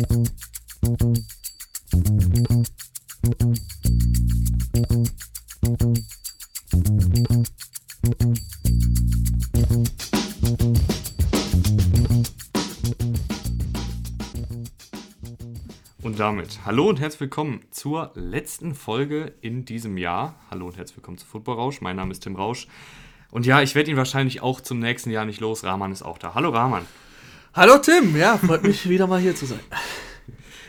Und damit hallo und herzlich willkommen zur letzten Folge in diesem Jahr. Hallo und herzlich willkommen zu Football Rausch. Mein Name ist Tim Rausch. Und ja, ich werde ihn wahrscheinlich auch zum nächsten Jahr nicht los. Rahman ist auch da. Hallo Rahman. Hallo Tim, ja, freut mich wieder mal hier zu sein.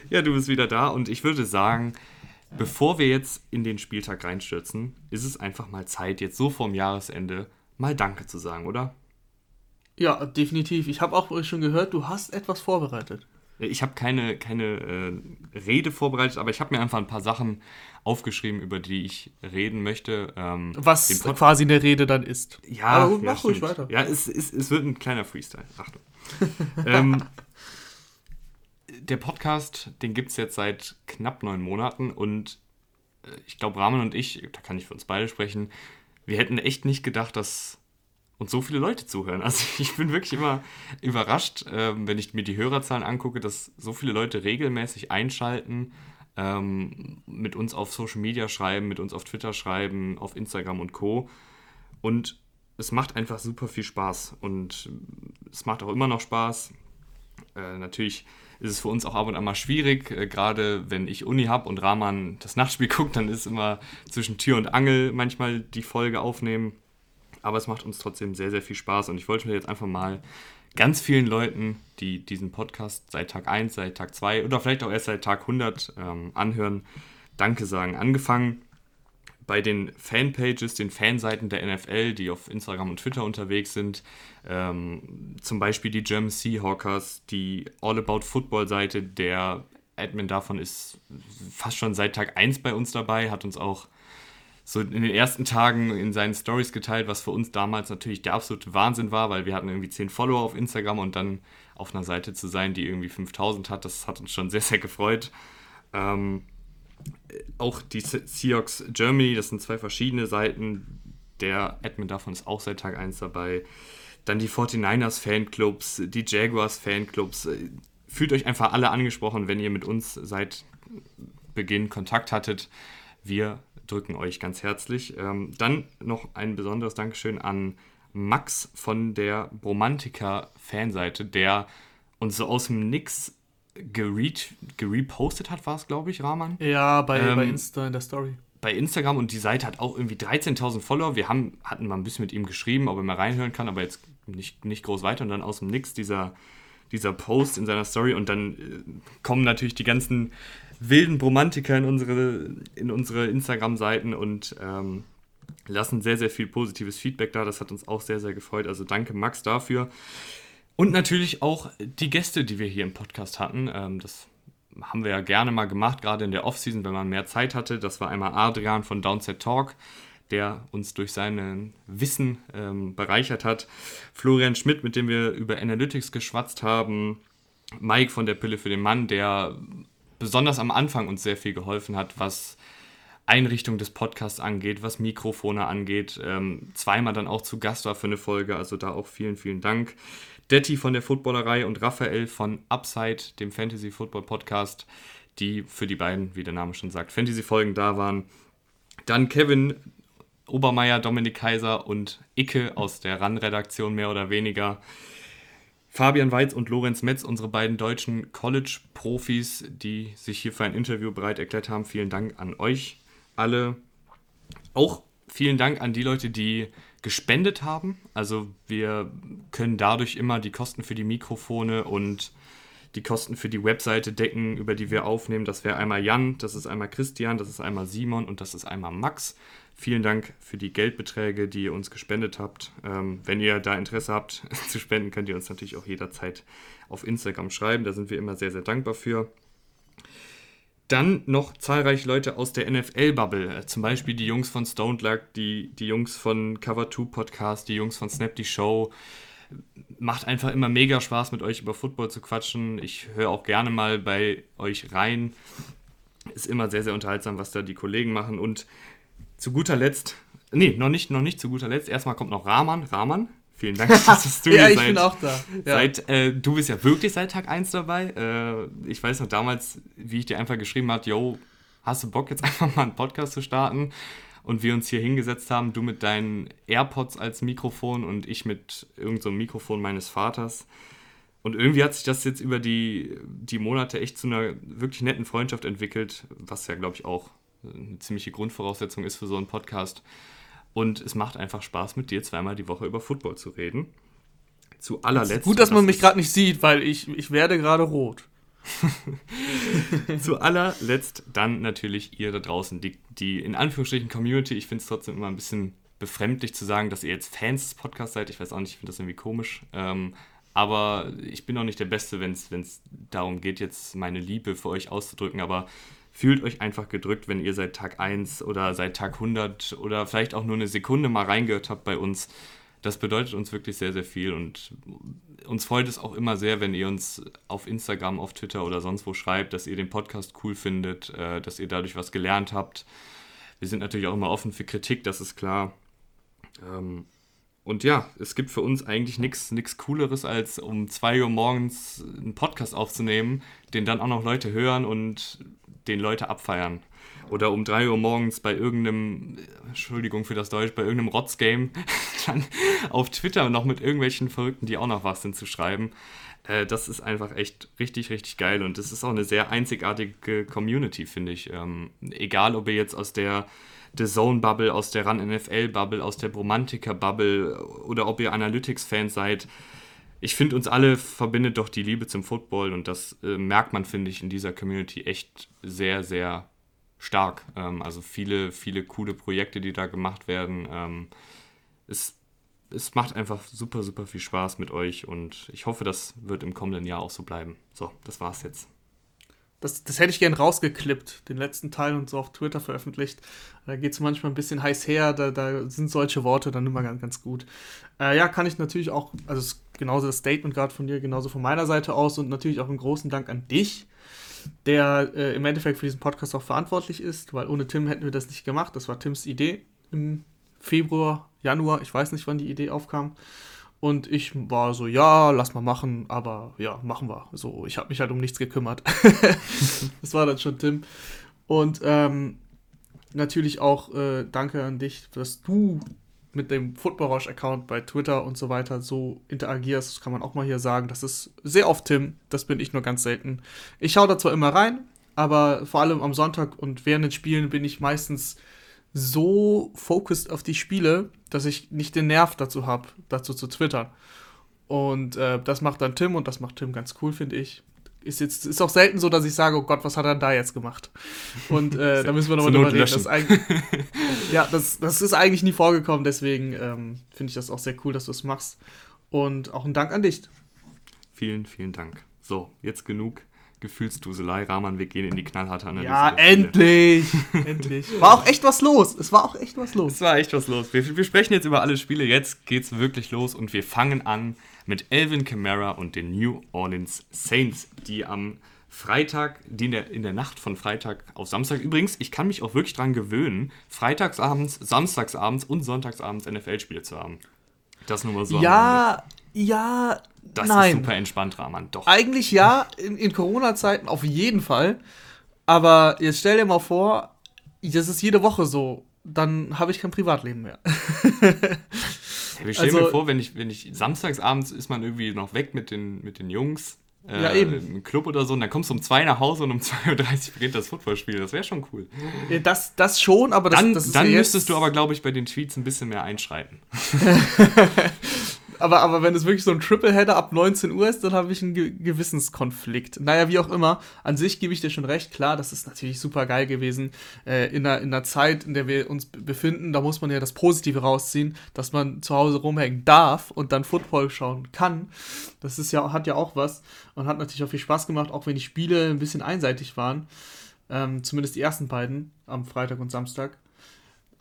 Ja, du bist wieder da und ich würde sagen, bevor wir jetzt in den Spieltag reinstürzen, ist es einfach mal Zeit, jetzt so vorm Jahresende mal Danke zu sagen, oder? Ja, definitiv. Ich habe auch schon gehört, du hast etwas vorbereitet. Ich habe keine, keine äh, Rede vorbereitet, aber ich habe mir einfach ein paar Sachen aufgeschrieben, über die ich reden möchte. Ähm, Was quasi eine Rede dann ist. Ja, aber mach ja, ruhig weiter. Ja, es, es, es wird ein kleiner Freestyle. Achtung. ähm, der Podcast, den gibt es jetzt seit knapp neun Monaten und äh, ich glaube, Rahmen und ich, da kann ich für uns beide sprechen, wir hätten echt nicht gedacht, dass und so viele Leute zuhören. Also ich bin wirklich immer überrascht, ähm, wenn ich mir die Hörerzahlen angucke, dass so viele Leute regelmäßig einschalten, ähm, mit uns auf Social Media schreiben, mit uns auf Twitter schreiben, auf Instagram und Co. Und es macht einfach super viel Spaß und es macht auch immer noch Spaß. Äh, natürlich ist es für uns auch ab und an mal schwierig, äh, gerade wenn ich Uni habe und Rahman das Nachtspiel guckt, dann ist immer zwischen Tür und Angel manchmal die Folge aufnehmen aber es macht uns trotzdem sehr, sehr viel Spaß und ich wollte mir jetzt einfach mal ganz vielen Leuten, die diesen Podcast seit Tag 1, seit Tag 2 oder vielleicht auch erst seit Tag 100 ähm, anhören, Danke sagen. Angefangen bei den Fanpages, den Fanseiten der NFL, die auf Instagram und Twitter unterwegs sind. Ähm, zum Beispiel die German Seahawkers, die All About Football Seite. Der Admin davon ist fast schon seit Tag 1 bei uns dabei, hat uns auch so in den ersten Tagen in seinen Stories geteilt, was für uns damals natürlich der absolute Wahnsinn war, weil wir hatten irgendwie 10 Follower auf Instagram und dann auf einer Seite zu sein, die irgendwie 5000 hat, das hat uns schon sehr, sehr gefreut. Ähm, auch die Seahawks Germany, das sind zwei verschiedene Seiten. Der Admin davon ist auch seit Tag 1 dabei. Dann die 49ers Fanclubs, die Jaguars Fanclubs. Fühlt euch einfach alle angesprochen, wenn ihr mit uns seit Beginn Kontakt hattet. Wir drücken euch ganz herzlich. Ähm, dann noch ein besonderes Dankeschön an Max von der Bromantica-Fanseite, der uns so aus dem Nix gerepostet hat, war es, glaube ich, Rahman? Ja, bei, ähm, bei Insta in der Story. Bei Instagram und die Seite hat auch irgendwie 13.000 Follower. Wir haben, hatten mal ein bisschen mit ihm geschrieben, ob er mal reinhören kann, aber jetzt nicht, nicht groß weiter. Und dann aus dem Nix dieser, dieser Post in seiner Story und dann äh, kommen natürlich die ganzen wilden Bromantiker in unsere, in unsere Instagram-Seiten und ähm, lassen sehr, sehr viel positives Feedback da. Das hat uns auch sehr, sehr gefreut. Also danke Max dafür. Und natürlich auch die Gäste, die wir hier im Podcast hatten. Ähm, das haben wir ja gerne mal gemacht, gerade in der Offseason, wenn man mehr Zeit hatte. Das war einmal Adrian von Downset Talk, der uns durch sein Wissen ähm, bereichert hat. Florian Schmidt, mit dem wir über Analytics geschwatzt haben. Mike von der Pille für den Mann, der besonders am Anfang uns sehr viel geholfen hat, was Einrichtung des Podcasts angeht, was Mikrofone angeht. Ähm, zweimal dann auch zu Gast war für eine Folge, also da auch vielen, vielen Dank. Detti von der Footballerei und Raphael von Upside, dem Fantasy Football Podcast, die für die beiden, wie der Name schon sagt, Fantasy-Folgen da waren. Dann Kevin Obermeier, Dominik Kaiser und Icke aus der RAN-Redaktion mehr oder weniger. Fabian Weiz und Lorenz Metz, unsere beiden deutschen College-Profis, die sich hier für ein Interview bereit erklärt haben. Vielen Dank an euch alle. Auch vielen Dank an die Leute, die gespendet haben. Also wir können dadurch immer die Kosten für die Mikrofone und die Kosten für die Webseite decken, über die wir aufnehmen. Das wäre einmal Jan, das ist einmal Christian, das ist einmal Simon und das ist einmal Max. Vielen Dank für die Geldbeträge, die ihr uns gespendet habt. Ähm, wenn ihr da Interesse habt zu spenden, könnt ihr uns natürlich auch jederzeit auf Instagram schreiben. Da sind wir immer sehr, sehr dankbar für. Dann noch zahlreiche Leute aus der NFL-Bubble, äh, zum Beispiel die Jungs von Stone Luck, die, die Jungs von Cover 2 Podcast, die Jungs von Snap die Show. Macht einfach immer mega Spaß, mit euch über Football zu quatschen. Ich höre auch gerne mal bei euch rein. Ist immer sehr, sehr unterhaltsam, was da die Kollegen machen. Und zu guter Letzt, nee, noch nicht, noch nicht zu guter Letzt. Erstmal kommt noch Rahman. Rahman, Vielen Dank, dass du ja, hier ich seit, bin auch da. Ja. seit äh, du bist ja wirklich seit Tag 1 dabei. Äh, ich weiß noch damals, wie ich dir einfach geschrieben habe, yo, hast du Bock jetzt einfach mal einen Podcast zu starten? Und wir uns hier hingesetzt haben, du mit deinen AirPods als Mikrofon und ich mit irgendeinem so Mikrofon meines Vaters. Und irgendwie hat sich das jetzt über die, die Monate echt zu einer wirklich netten Freundschaft entwickelt, was ja, glaube ich, auch eine ziemliche Grundvoraussetzung ist für so einen Podcast. Und es macht einfach Spaß, mit dir zweimal die Woche über Football zu reden. Zu allerletzt. Gut, dass man das mich gerade nicht sieht, weil ich, ich werde gerade rot. Zu allerletzt dann natürlich ihr da draußen, die, die in Anführungsstrichen Community. Ich finde es trotzdem immer ein bisschen befremdlich zu sagen, dass ihr jetzt Fans des Podcasts seid. Ich weiß auch nicht, ich finde das irgendwie komisch. Ähm, aber ich bin auch nicht der Beste, wenn es darum geht, jetzt meine Liebe für euch auszudrücken. Aber fühlt euch einfach gedrückt, wenn ihr seit Tag 1 oder seit Tag 100 oder vielleicht auch nur eine Sekunde mal reingehört habt bei uns. Das bedeutet uns wirklich sehr, sehr viel und uns freut es auch immer sehr, wenn ihr uns auf Instagram, auf Twitter oder sonst wo schreibt, dass ihr den Podcast cool findet, äh, dass ihr dadurch was gelernt habt. Wir sind natürlich auch immer offen für Kritik, das ist klar. Ähm, und ja, es gibt für uns eigentlich nichts Cooleres, als um 2 Uhr morgens einen Podcast aufzunehmen, den dann auch noch Leute hören und den Leute abfeiern. Oder um 3 Uhr morgens bei irgendeinem, Entschuldigung für das Deutsch, bei irgendeinem Rotzgame dann auf Twitter noch mit irgendwelchen Verrückten, die auch noch was sind, zu schreiben. Äh, das ist einfach echt richtig, richtig geil und das ist auch eine sehr einzigartige Community, finde ich. Ähm, egal, ob ihr jetzt aus der The Zone-Bubble, aus der Run-NFL-Bubble, aus der Bromantiker-Bubble oder ob ihr Analytics-Fans seid. Ich finde, uns alle verbindet doch die Liebe zum Football und das äh, merkt man, finde ich, in dieser Community echt sehr, sehr stark. Ähm, also viele, viele coole Projekte, die da gemacht werden. Ähm, es, es macht einfach super, super viel Spaß mit euch und ich hoffe, das wird im kommenden Jahr auch so bleiben. So, das war's jetzt. Das, das hätte ich gern rausgeklippt, den letzten Teil und so auf Twitter veröffentlicht. Da geht es manchmal ein bisschen heiß her, da, da sind solche Worte dann immer ganz, ganz gut. Äh, ja, kann ich natürlich auch, also genauso das Statement gerade von dir, genauso von meiner Seite aus und natürlich auch einen großen Dank an dich, der äh, im Endeffekt für diesen Podcast auch verantwortlich ist, weil ohne Tim hätten wir das nicht gemacht. Das war Tims Idee im Februar, Januar, ich weiß nicht, wann die Idee aufkam. Und ich war so, ja, lass mal machen, aber ja, machen wir. So, ich habe mich halt um nichts gekümmert. das war dann schon Tim. Und ähm, natürlich auch äh, danke an dich, dass du mit dem Football Rausch Account bei Twitter und so weiter so interagierst. Das kann man auch mal hier sagen. Das ist sehr oft Tim. Das bin ich nur ganz selten. Ich schaue da zwar immer rein, aber vor allem am Sonntag und während den Spielen bin ich meistens so focused auf die Spiele, dass ich nicht den Nerv dazu habe, dazu zu twittern. Und äh, das macht dann Tim und das macht Tim ganz cool, finde ich. Ist jetzt ist auch selten so, dass ich sage, oh Gott, was hat er da jetzt gemacht? Und äh, da müssen wir nochmal drüber reden. Das ja, das, das ist eigentlich nie vorgekommen, deswegen ähm, finde ich das auch sehr cool, dass du es machst. Und auch ein Dank an dich. Vielen, vielen Dank. So, jetzt genug Gefühlsduselei. Rahman, wir gehen in die knallharte Analyse. Ja, endlich! endlich. War auch echt was los. Es war auch echt was los. Es war echt was los. Wir, wir sprechen jetzt über alle Spiele. Jetzt geht's wirklich los und wir fangen an mit Elvin Kamara und den New Orleans Saints, die am Freitag, die in der, in der Nacht von Freitag auf Samstag, übrigens, ich kann mich auch wirklich dran gewöhnen, freitagsabends, samstagsabends und sonntagsabends NFL-Spiele zu haben. Das nur mal so. Ja, ja, das nein. ist super entspannt, Rahman. Doch. Eigentlich ja, in, in Corona-Zeiten auf jeden Fall. Aber jetzt stell dir mal vor, das ist jede Woche so. Dann habe ich kein Privatleben mehr. Wir stellen Also- mir vor, wenn ich, wenn ich samstagsabends ist man irgendwie noch weg mit den, mit den Jungs. Äh, Ja, eben. Im Club oder so, und dann kommst du um zwei nach Hause und um 2.30 Uhr beginnt das Footballspiel. Das wäre schon cool. Das, das schon, aber das, Dann, das ist dann ja müsstest du aber, glaube ich, bei den Tweets ein bisschen mehr einschreiten. Aber, aber wenn es wirklich so ein Tripleheader ab 19 Uhr ist, dann habe ich einen Ge Gewissenskonflikt. Naja, wie auch immer, an sich gebe ich dir schon recht. Klar, das ist natürlich super geil gewesen. Äh, in, einer, in einer Zeit, in der wir uns befinden, da muss man ja das Positive rausziehen, dass man zu Hause rumhängen darf und dann Football schauen kann. Das ist ja, hat ja auch was und hat natürlich auch viel Spaß gemacht, auch wenn die Spiele ein bisschen einseitig waren. Ähm, zumindest die ersten beiden am Freitag und Samstag.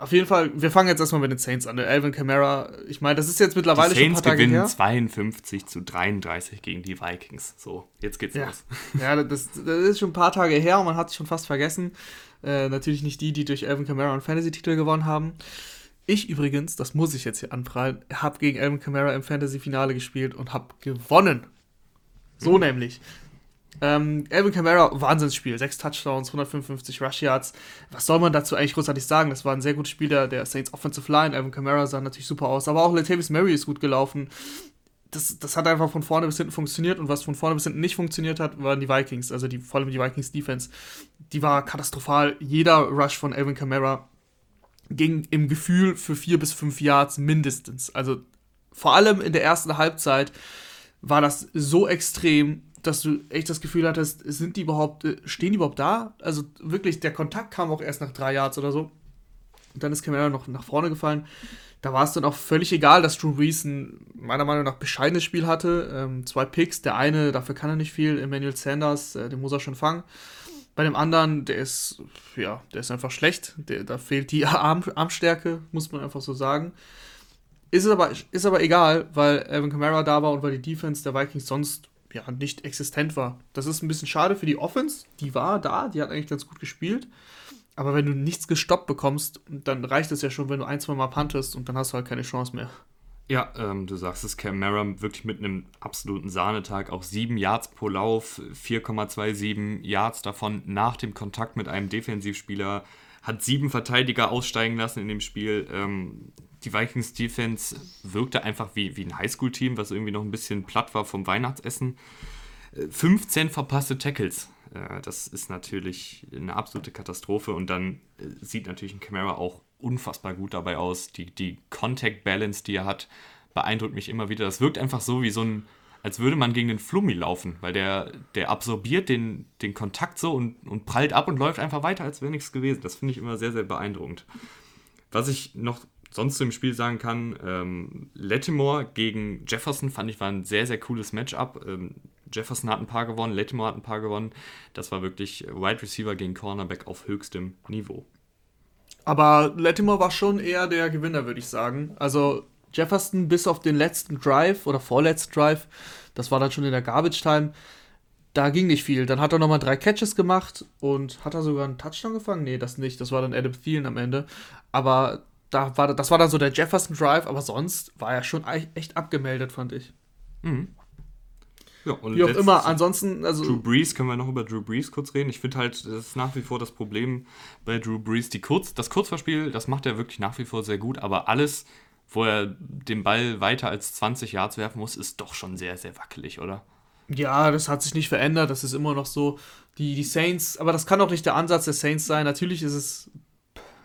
Auf jeden Fall, wir fangen jetzt erstmal mit den Saints an. Der Alvin Kamara, ich meine, das ist jetzt mittlerweile schon ein paar Tage gewinnen her. 52 zu 33 gegen die Vikings. So, jetzt geht's Ja. los. Ja, das, das ist schon ein paar Tage her und man hat es schon fast vergessen. Äh, natürlich nicht die, die durch Alvin Kamara einen Fantasy-Titel gewonnen haben. Ich übrigens, das muss ich jetzt hier anprallen, habe gegen Alvin Kamara im Fantasy-Finale gespielt und habe gewonnen. So mhm. nämlich. Ähm, Alvin Kamara, Wahnsinnsspiel. Sechs Touchdowns, 155 Rush Yards. Was soll man dazu eigentlich großartig sagen? Das war ein sehr guter Spieler der Saints Offensive Line. Alvin Kamara sah natürlich super aus. Aber auch Latavius Murray ist gut gelaufen. Das, das hat einfach von vorne bis hinten funktioniert. Und was von vorne bis hinten nicht funktioniert hat, waren die Vikings. Also die, vor allem die Vikings Defense. Die war katastrophal. Jeder Rush von Alvin Kamara ging im Gefühl für vier bis fünf Yards mindestens. Also vor allem in der ersten Halbzeit war das so extrem, dass du echt das Gefühl hattest, sind die überhaupt, äh, stehen die überhaupt da? Also wirklich, der Kontakt kam auch erst nach drei Yards oder so. Und dann ist Camara noch nach vorne gefallen. Da war es dann auch völlig egal, dass Drew Brees ein meiner Meinung nach bescheidenes Spiel hatte. Ähm, zwei Picks, der eine, dafür kann er nicht viel, Emmanuel Sanders, äh, den muss er schon fangen. Bei dem anderen, der ist, ja, der ist einfach schlecht. Der, da fehlt die Arm, Armstärke, muss man einfach so sagen. Ist aber, ist aber egal, weil Evan Kamara da war und weil die Defense der Vikings sonst ja, nicht existent war. Das ist ein bisschen schade für die Offense. Die war da, die hat eigentlich ganz gut gespielt. Aber wenn du nichts gestoppt bekommst, dann reicht es ja schon, wenn du ein, zwei Mal puntest und dann hast du halt keine Chance mehr. Ja, ähm, du sagst es, Camara wirklich mit einem absoluten Sahnetag. Auch 7 Yards pro Lauf, 4,27 Yards davon nach dem Kontakt mit einem Defensivspieler. Hat sieben Verteidiger aussteigen lassen in dem Spiel. Ähm, die Vikings Defense wirkte einfach wie, wie ein Highschool-Team, was irgendwie noch ein bisschen platt war vom Weihnachtsessen. 15 äh, verpasste Tackles. Äh, das ist natürlich eine absolute Katastrophe und dann äh, sieht natürlich ein Camara auch unfassbar gut dabei aus. Die, die Contact Balance, die er hat, beeindruckt mich immer wieder. Das wirkt einfach so wie so ein, als würde man gegen den Flummi laufen, weil der, der absorbiert den, den Kontakt so und, und prallt ab und läuft einfach weiter, als wäre nichts gewesen. Das finde ich immer sehr, sehr beeindruckend. Was ich noch sonst zu dem Spiel sagen kann, ähm, Lattimore gegen Jefferson fand ich war ein sehr, sehr cooles Matchup. Ähm, Jefferson hat ein paar gewonnen, Lattimore hat ein paar gewonnen. Das war wirklich Wide Receiver gegen Cornerback auf höchstem Niveau. Aber Lattimore war schon eher der Gewinner, würde ich sagen. Also Jefferson bis auf den letzten Drive oder vorletzten Drive, das war dann schon in der Garbage Time, da ging nicht viel. Dann hat er nochmal drei Catches gemacht und hat er sogar einen Touchdown gefangen? Nee, das nicht. Das war dann Adam Thielen am Ende. Aber da war, das war dann so der Jefferson Drive, aber sonst war er schon echt abgemeldet, fand ich. Mhm. Ja, wie auch immer, ansonsten, also. Drew Brees, können wir noch über Drew Brees kurz reden? Ich finde halt, das ist nach wie vor das Problem bei Drew Brees. Die Kurz, das Kurzverspiel, das macht er wirklich nach wie vor sehr gut, aber alles, wo er den Ball weiter als 20 Yards werfen muss, ist doch schon sehr, sehr wackelig, oder? Ja, das hat sich nicht verändert. Das ist immer noch so. Die, die Saints, aber das kann auch nicht der Ansatz der Saints sein. Natürlich ist es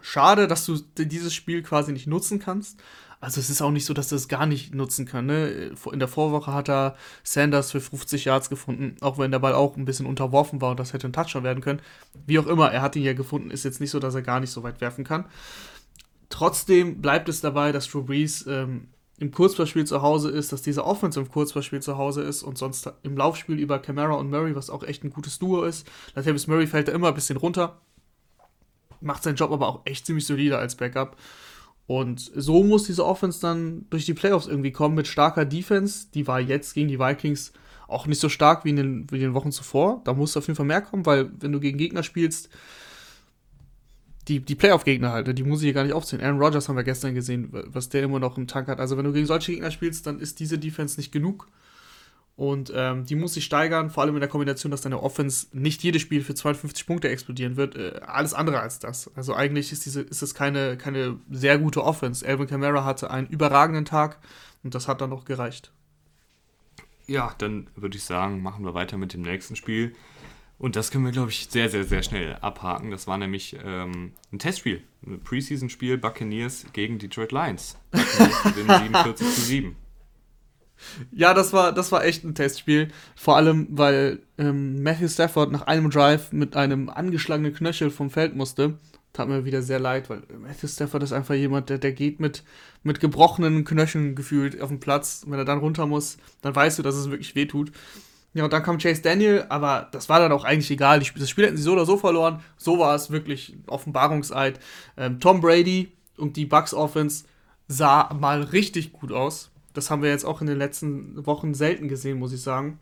schade, dass du dieses Spiel quasi nicht nutzen kannst. Also es ist auch nicht so, dass er es gar nicht nutzen kann. Ne? In der Vorwoche hat er Sanders für 50 Yards gefunden, auch wenn der Ball auch ein bisschen unterworfen war und das hätte ein Touchdown werden können. Wie auch immer, er hat ihn ja gefunden. Ist jetzt nicht so, dass er gar nicht so weit werfen kann. Trotzdem bleibt es dabei, dass Drew Brees ähm, im Kurzballspiel zu Hause ist, dass dieser Offense im Kurzballspiel zu Hause ist und sonst im Laufspiel über Camara und Murray, was auch echt ein gutes Duo ist. Latavius Murray fällt da immer ein bisschen runter macht seinen Job aber auch echt ziemlich solide als Backup. Und so muss diese Offense dann durch die Playoffs irgendwie kommen mit starker Defense. Die war jetzt gegen die Vikings auch nicht so stark wie in den, wie in den Wochen zuvor. Da muss auf jeden Fall mehr kommen, weil wenn du gegen Gegner spielst, die, die Playoff-Gegner halt, die muss ich hier gar nicht aufzählen. Aaron Rodgers haben wir gestern gesehen, was der immer noch im Tank hat. Also wenn du gegen solche Gegner spielst, dann ist diese Defense nicht genug. Und ähm, die muss sich steigern, vor allem in der Kombination, dass deine Offense nicht jedes Spiel für 52 Punkte explodieren wird. Äh, alles andere als das. Also eigentlich ist diese, ist es keine, keine sehr gute Offense. Alvin Kamara hatte einen überragenden Tag und das hat dann noch gereicht. Ja, dann würde ich sagen, machen wir weiter mit dem nächsten Spiel. Und das können wir, glaube ich, sehr, sehr, sehr schnell abhaken. Das war nämlich ähm, ein Testspiel, ein Preseason-Spiel Buccaneers gegen Detroit Lions. Buccaneers gewinnen 47 zu 7. Ja, das war, das war echt ein Testspiel. Vor allem, weil ähm, Matthew Stafford nach einem Drive mit einem angeschlagenen Knöchel vom Feld musste. Tat mir wieder sehr leid, weil Matthew Stafford ist einfach jemand, der, der geht mit, mit gebrochenen Knöcheln gefühlt auf den Platz. Und wenn er dann runter muss, dann weißt du, dass es wirklich weh tut. Ja, und dann kam Chase Daniel, aber das war dann auch eigentlich egal. Das Spiel hätten sie so oder so verloren. So war es wirklich Offenbarungseid. Ähm, Tom Brady und die Bucks Offense sah mal richtig gut aus. Das haben wir jetzt auch in den letzten Wochen selten gesehen, muss ich sagen.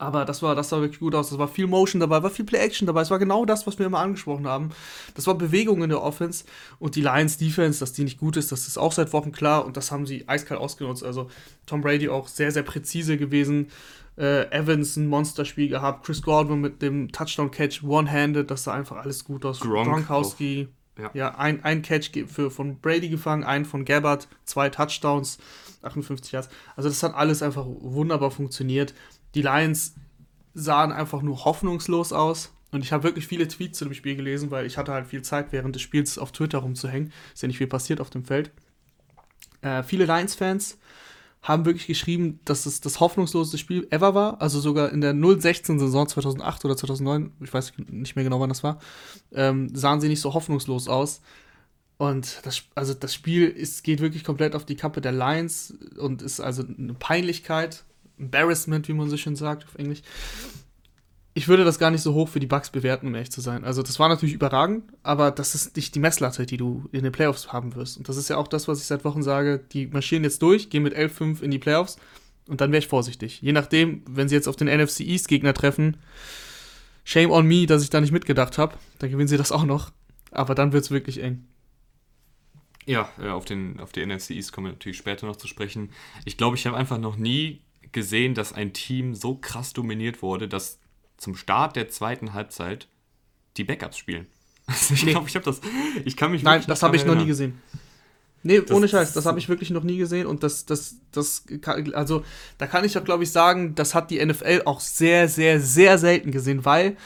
Aber das war, das sah wirklich gut aus. Das war viel Motion dabei, war viel Play-Action dabei. Es war genau das, was wir immer angesprochen haben. Das war Bewegung in der Offense. Und die Lions Defense, dass die nicht gut ist, das ist auch seit Wochen klar. Und das haben sie eiskalt ausgenutzt. Also Tom Brady auch sehr, sehr präzise gewesen. Äh, Evans ein Monsterspiel gehabt. Chris Gordon mit dem Touchdown-Catch one-handed. Das sah einfach alles gut aus. Gronk Gronkowski. Ja, ja ein, ein Catch für, von Brady gefangen, einen von Gabbard, zwei Touchdowns, 58 Yards. Also das hat alles einfach wunderbar funktioniert die Lions sahen einfach nur hoffnungslos aus. Und ich habe wirklich viele Tweets zu dem Spiel gelesen, weil ich hatte halt viel Zeit während des Spiels auf Twitter rumzuhängen. Ist ja nicht viel passiert auf dem Feld. Äh, viele Lions-Fans haben wirklich geschrieben, dass es das hoffnungsloseste Spiel ever war. Also sogar in der 0-16-Saison 2008 oder 2009, ich weiß nicht mehr genau, wann das war, ähm, sahen sie nicht so hoffnungslos aus. Und das, also das Spiel ist, geht wirklich komplett auf die Kappe der Lions und ist also eine Peinlichkeit. Embarrassment, wie man so schön sagt auf Englisch. Ich würde das gar nicht so hoch für die Bugs bewerten, um ehrlich zu sein. Also, das war natürlich überragend, aber das ist nicht die Messlatte, die du in den Playoffs haben wirst. Und das ist ja auch das, was ich seit Wochen sage. Die marschieren jetzt durch, gehen mit 11-5 in die Playoffs und dann wäre ich vorsichtig. Je nachdem, wenn sie jetzt auf den NFC East Gegner treffen, shame on me, dass ich da nicht mitgedacht habe. Dann gewinnen sie das auch noch. Aber dann wird es wirklich eng. Ja, äh, auf, den, auf die NFC East kommen wir natürlich später noch zu sprechen. Ich glaube, ich habe einfach noch nie gesehen, dass ein Team so krass dominiert wurde, dass zum Start der zweiten Halbzeit die Backups spielen. Also ich glaube, ich habe das. Ich kann mich Nein, das habe ich noch nie gesehen. Nee, das, ohne Scheiß, das habe ich wirklich noch nie gesehen und das, das, das, also da kann ich auch, glaube ich, sagen, das hat die NFL auch sehr, sehr, sehr selten gesehen, weil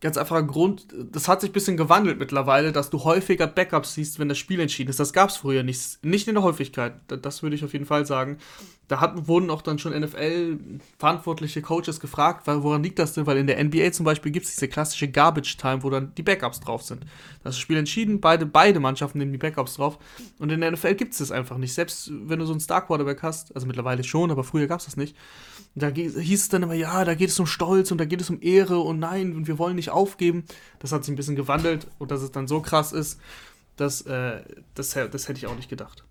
ganz einfacher Grund, das hat sich ein bisschen gewandelt mittlerweile, dass du häufiger Backups siehst, wenn das Spiel entschieden ist. Das gab es früher nicht, nicht in der Häufigkeit. Das würde ich auf jeden Fall sagen. Da hat, wurden auch dann schon NFL-verantwortliche Coaches gefragt, woran liegt das denn? Weil in der NBA zum Beispiel gibt es diese klassische Garbage-Time, wo dann die Backups drauf sind. Das Spiel entschieden, beide, beide Mannschaften nehmen die Backups drauf. Und in der NFL gibt es das einfach nicht. Selbst wenn du so einen Star-Quarterback hast, also mittlerweile schon, aber früher gab es das nicht da hieß es dann immer, ja, da geht es um Stolz und da geht es um Ehre und nein, und wir wollen nicht aufgeben. Das hat sich ein bisschen gewandelt und dass es dann so krass ist, das, äh, das, das hätte ich auch nicht gedacht.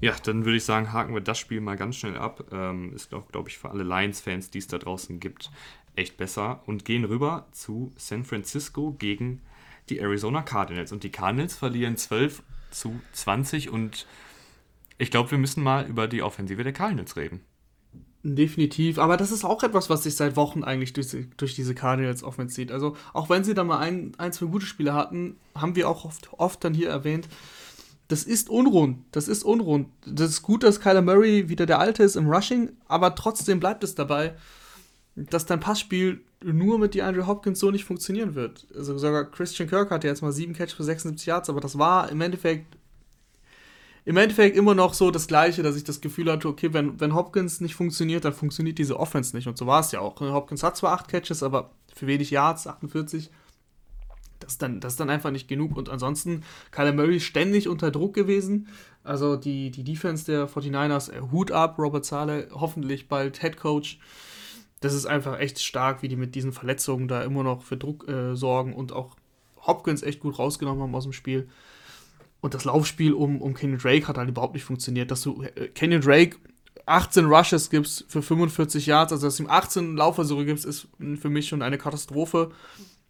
Ja, dann würde ich sagen, haken wir das Spiel mal ganz schnell ab. Ähm, ist, glaube glaub ich, für alle Lions-Fans, die es da draußen gibt, echt besser. Und gehen rüber zu San Francisco gegen die Arizona Cardinals. Und die Cardinals verlieren 12 zu 20. Und ich glaube, wir müssen mal über die Offensive der Cardinals reden. Definitiv, aber das ist auch etwas, was sich seit Wochen eigentlich durch, durch diese Cardinals Offense zieht. Also, auch wenn sie da mal ein, ein zwei gute Spiele hatten, haben wir auch oft, oft dann hier erwähnt, das ist unrund. Das ist unrund. Das ist gut, dass Kyler Murray wieder der Alte ist im Rushing, aber trotzdem bleibt es dabei, dass dein Passspiel nur mit DeAndre Hopkins so nicht funktionieren wird. Also sogar Christian Kirk hatte jetzt mal sieben Catch für 76 Yards, aber das war im Endeffekt im Endeffekt immer noch so das Gleiche, dass ich das Gefühl hatte, okay, wenn, wenn Hopkins nicht funktioniert, dann funktioniert diese Offense nicht. Und so war es ja auch. Hopkins hat zwar 8 Catches, aber für wenig Yards, 48. Das ist dann, das ist dann einfach nicht genug. Und ansonsten, Kyler Murray ständig unter Druck gewesen. Also die, die Defense der 49ers, äh, Hut ab, Robert Sale, hoffentlich bald Head Coach. Das ist einfach echt stark, wie die mit diesen Verletzungen da immer noch für Druck äh, sorgen und auch Hopkins echt gut rausgenommen haben aus dem Spiel. Und das Laufspiel um, um Kenny Drake hat halt überhaupt nicht funktioniert. Dass du äh, Kenny Drake 18 Rushes gibst für 45 Yards, also dass du ihm 18 Laufversuche gibst, ist für mich schon eine Katastrophe.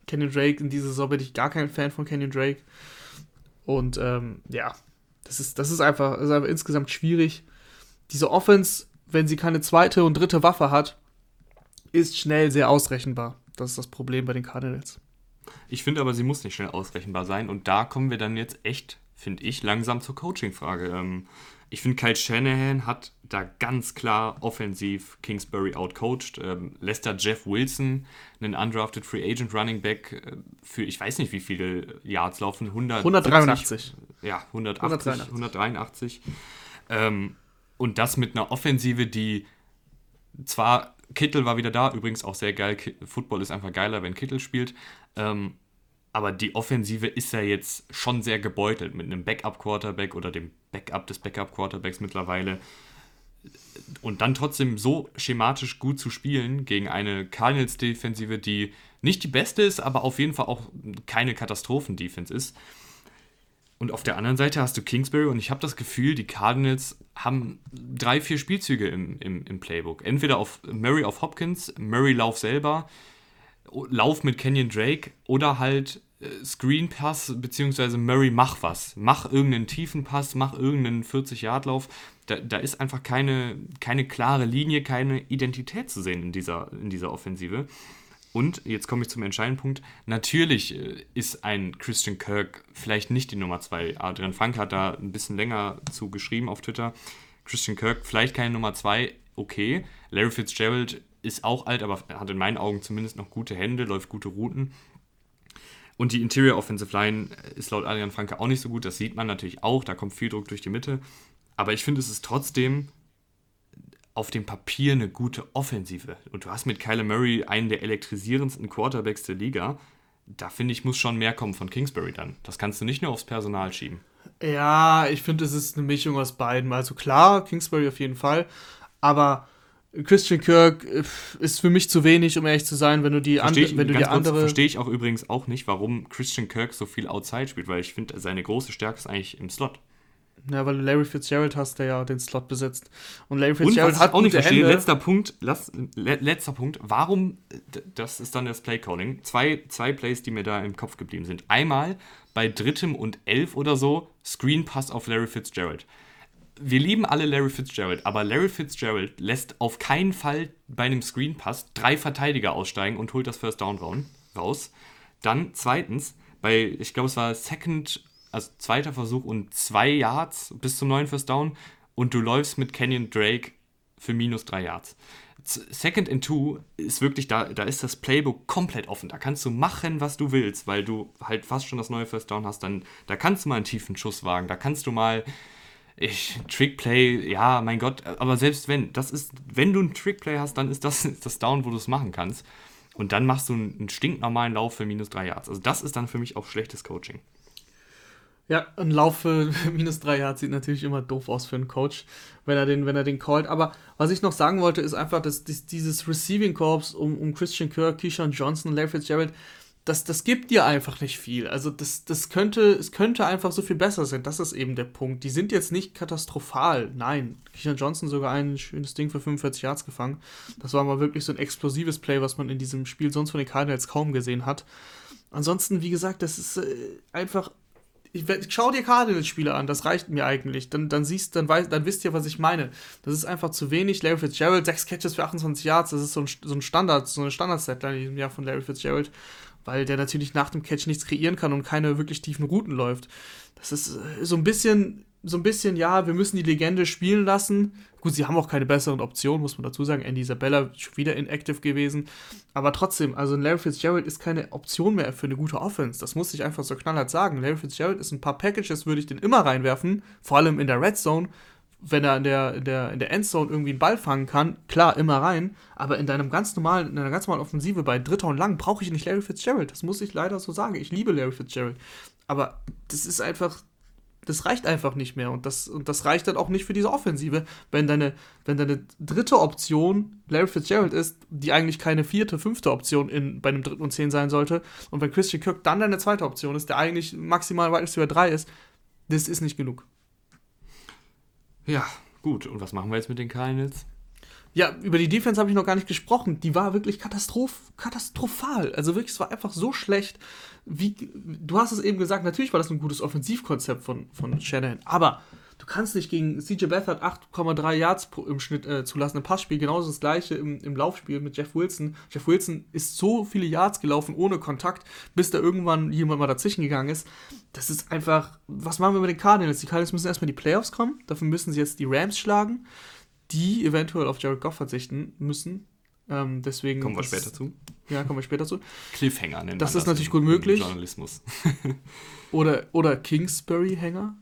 Kenny Drake, in dieser Saison bin ich gar kein Fan von Kenny Drake. Und ähm, ja, das ist, das ist einfach, das ist einfach insgesamt schwierig. Diese Offense, wenn sie keine zweite und dritte Waffe hat, ist schnell sehr ausrechenbar. Das ist das Problem bei den Cardinals. Ich finde aber, sie muss nicht schnell ausrechenbar sein. Und da kommen wir dann jetzt echt finde ich, langsam zur Coaching-Frage. Ähm, ich finde, Kyle Shanahan hat da ganz klar offensiv Kingsbury outcoached. Ähm, lässt da Jeff Wilson, einen undrafted Free Agent Running Back, äh, für ich weiß nicht wie viele Yards laufen, 100, 183. Ja, 180, 183. 183. Ähm, und das mit einer Offensive, die zwar Kittel war wieder da, übrigens auch sehr geil. Football ist einfach geiler, wenn Kittel spielt. Ähm, aber die Offensive ist ja jetzt schon sehr gebeutelt mit einem Backup-Quarterback oder dem Backup des Backup-Quarterbacks mittlerweile. Und dann trotzdem so schematisch gut zu spielen gegen eine Cardinals-Defensive, die nicht die beste ist, aber auf jeden Fall auch keine Katastrophen-Defense ist. Und auf der anderen Seite hast du Kingsbury und ich habe das Gefühl, die Cardinals haben drei, vier Spielzüge im, im, im Playbook. Entweder auf Murray auf Hopkins, Murray Lauf selber, Lauf mit Kenyon Drake oder halt äh, Screen Pass, beziehungsweise Murray mach was. Mach irgendeinen tiefen Pass, mach irgendeinen 40-Yard-Lauf. Da, da ist einfach keine, keine klare Linie, keine Identität zu sehen in dieser, in dieser Offensive. Und jetzt komme ich zum entscheidenden Punkt. Natürlich äh, ist ein Christian Kirk vielleicht nicht die Nummer 2. Adrian Frank hat da ein bisschen länger zu geschrieben auf Twitter. Christian Kirk vielleicht keine Nummer 2, okay. Larry Fitzgerald ist auch alt, aber hat in meinen Augen zumindest noch gute Hände, läuft gute Routen. Und die Interior Offensive Line ist laut Adrian Franke auch nicht so gut. Das sieht man natürlich auch. Da kommt viel Druck durch die Mitte. Aber ich finde, es ist trotzdem auf dem Papier eine gute Offensive. Und du hast mit Kyler Murray einen der elektrisierendsten Quarterbacks der Liga. Da finde ich, muss schon mehr kommen von Kingsbury dann. Das kannst du nicht nur aufs Personal schieben. Ja, ich finde, es ist eine Mischung aus beiden. Also klar, Kingsbury auf jeden Fall. Aber Christian Kirk äh, ist für mich zu wenig, um ehrlich zu sein, wenn du die, versteh ich, wenn du die andere. Verstehe ich auch übrigens auch nicht, warum Christian Kirk so viel Outside spielt, weil ich finde, seine große Stärke ist eigentlich im Slot. Ja, weil Larry Fitzgerald hast, der ja den Slot besetzt. Und Larry Fitzgerald Und hat auch nicht verstehe, Hände. letzter Punkt, lass, le, letzter Punkt, warum, das ist dann das Play-Calling, zwei, zwei Plays, die mir da im Kopf geblieben sind. Einmal bei drittem und elf oder so, Screen Pass auf Larry Fitzgerald wir lieben alle Larry Fitzgerald, aber Larry Fitzgerald lässt auf keinen Fall bei einem Screen Pass drei Verteidiger aussteigen und holt das First Down raus. Dann zweitens, bei, ich glaube, es war Second, also zweiter Versuch und zwei Yards bis zum neuen First Down und du läufst mit Kenyon Drake für minus drei Yards. Second and Two ist wirklich, da, da ist das Playbook komplett offen. Da kannst du machen, was du willst, weil du halt fast schon das neue First Down hast. Dann, da kannst du mal einen tiefen Schuss wagen. Da kannst du mal ich, Trickplay, ja, mein Gott, aber selbst wenn, das ist, wenn du ein Trickplay hast, dann ist das das Down, wo du es machen kannst. Und dann machst du einen, stinknormalen Lauf für minus drei Yards. Also das ist dann für mich auch schlechtes Coaching. Ja, ein Lauf für minus drei Yards sieht natürlich immer doof aus für einen Coach, wenn er den, wenn er den callt. Aber was ich noch sagen wollte, ist einfach, dass dieses Receiving Corps um, um Christian Kirk, Keyshawn Johnson, Larry Fitzgerald, das, das gibt dir einfach nicht viel. Also das, das könnte, es könnte einfach so viel besser sein. Das ist eben der Punkt. Die sind jetzt nicht katastrophal. Nein. Keisha Johnson sogar ein schönes Ding für 45 Yards gefangen. Das war mal wirklich so ein explosives Play, was man in diesem Spiel sonst von den Cardinals kaum gesehen hat. Ansonsten, wie gesagt, das ist äh, einfach. Ich, schau dir Cardinals-Spiele an, das reicht mir eigentlich. Dann, dann siehst, dann, weiß, dann wisst ihr, was ich meine. Das ist einfach zu wenig. Larry Fitzgerald, sechs Catches für 28 Yards, das ist so ein, so ein Standard, so eine Standard-Setline in diesem Jahr von Larry Fitzgerald weil der natürlich nach dem Catch nichts kreieren kann und keine wirklich tiefen Routen läuft. Das ist äh, so ein bisschen, so ein bisschen, ja, wir müssen die Legende spielen lassen. Gut, sie haben auch keine besseren Optionen, muss man dazu sagen. Andy Isabella schon wieder inactive gewesen. Aber trotzdem, also Larry Fitzgerald ist keine Option mehr für eine gute Offense. Das muss ich einfach so knallhart sagen. Larry Fitzgerald ist ein paar Packages, würde ich den immer reinwerfen, vor allem in der Red Zone wenn er in der, in der, in der Endzone irgendwie einen Ball fangen kann, klar, immer rein. Aber in deinem ganz normalen, in einer ganz normalen Offensive bei Dritter und Lang brauche ich nicht Larry Fitzgerald. Das muss ich leider so sagen. Ich liebe Larry Fitzgerald. Aber das ist einfach, das reicht einfach nicht mehr. Und das, und das reicht dann auch nicht für diese Offensive, wenn deine, wenn deine dritte Option Larry Fitzgerald ist, die eigentlich keine vierte, fünfte Option in, bei einem dritten und zehn sein sollte. Und wenn Christian Kirk dann deine zweite Option ist, der eigentlich maximal Wide Receiver 3 ist, das ist nicht genug. Ja, gut. Und was machen wir jetzt mit den Cardinals? Ja, über die Defense habe ich noch gar nicht gesprochen. Die war wirklich katastroph katastrophal. Also wirklich, es war einfach so schlecht. Wie, du hast es eben gesagt, natürlich war das ein gutes Offensivkonzept von, von Shanahan. Aber du kannst nicht gegen CJ Beathard 8,3 Yards im Schnitt äh, zulassen im Passspiel. Genauso das gleiche im, im Laufspiel mit Jeff Wilson. Jeff Wilson ist so viele Yards gelaufen ohne Kontakt, bis da irgendwann jemand mal dazwischen gegangen ist. Das ist einfach, was machen wir mit den Cardinals? Die Cardinals müssen erstmal in die Playoffs kommen. Dafür müssen sie jetzt die Rams schlagen, die eventuell auf Jared Goff verzichten müssen. Ähm, deswegen kommen wir später zu. Ja, kommen wir später zu. Cliffhanger nennen Das ist das natürlich gut möglich. Journalismus. oder, oder Kingsbury-Hänger.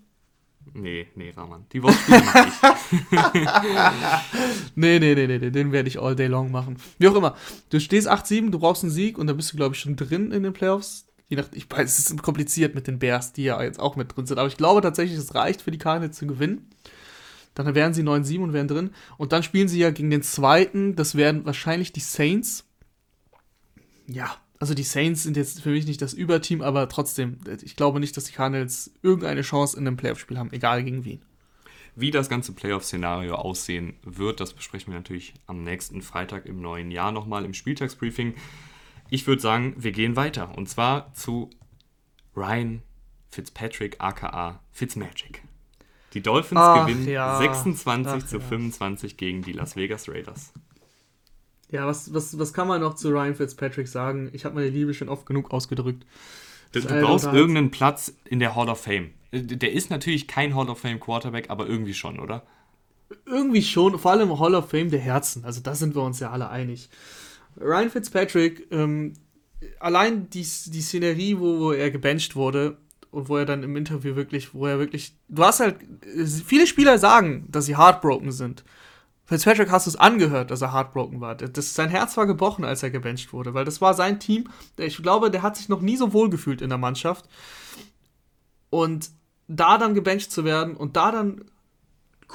Nee, nee, Rahman. Die Wortspiele mache ich. nee, nee, nee, nee, den werde ich all day long machen. Wie auch immer. Du stehst 8-7, du brauchst einen Sieg und dann bist du, glaube ich, schon drin in den Playoffs. Je nach, ich weiß, es ist kompliziert mit den Bears, die ja jetzt auch mit drin sind. Aber ich glaube tatsächlich, es reicht für die Cardinals zu gewinnen. Dann wären sie 9-7 und wären drin. Und dann spielen sie ja gegen den zweiten. Das wären wahrscheinlich die Saints. Ja, also die Saints sind jetzt für mich nicht das Überteam, aber trotzdem, ich glaube nicht, dass die Cardinals irgendeine Chance in einem Playoff-Spiel haben, egal gegen wen. Wie das ganze Playoff-Szenario aussehen wird, das besprechen wir natürlich am nächsten Freitag im neuen Jahr nochmal im Spieltagsbriefing. Ich würde sagen, wir gehen weiter. Und zwar zu Ryan Fitzpatrick, aka Fitzmagic. Die Dolphins Ach, gewinnen ja. 26 Ach, zu 25 ja. gegen die Las Vegas Raiders. Ja, was, was, was kann man noch zu Ryan Fitzpatrick sagen? Ich habe meine Liebe schon oft genug ausgedrückt. Du, du brauchst irgendeinen Platz in der Hall of Fame. Der ist natürlich kein Hall of Fame Quarterback, aber irgendwie schon, oder? Irgendwie schon, vor allem Hall of Fame der Herzen. Also da sind wir uns ja alle einig. Ryan Fitzpatrick, ähm, allein die, die Szenerie, wo, wo er gebencht wurde und wo er dann im Interview wirklich, wo er wirklich, du hast halt, viele Spieler sagen, dass sie heartbroken sind. Fitzpatrick hast du es angehört, dass er heartbroken war. Das, sein Herz war gebrochen, als er gebencht wurde, weil das war sein Team. Ich glaube, der hat sich noch nie so wohl gefühlt in der Mannschaft. Und da dann gebencht zu werden und da dann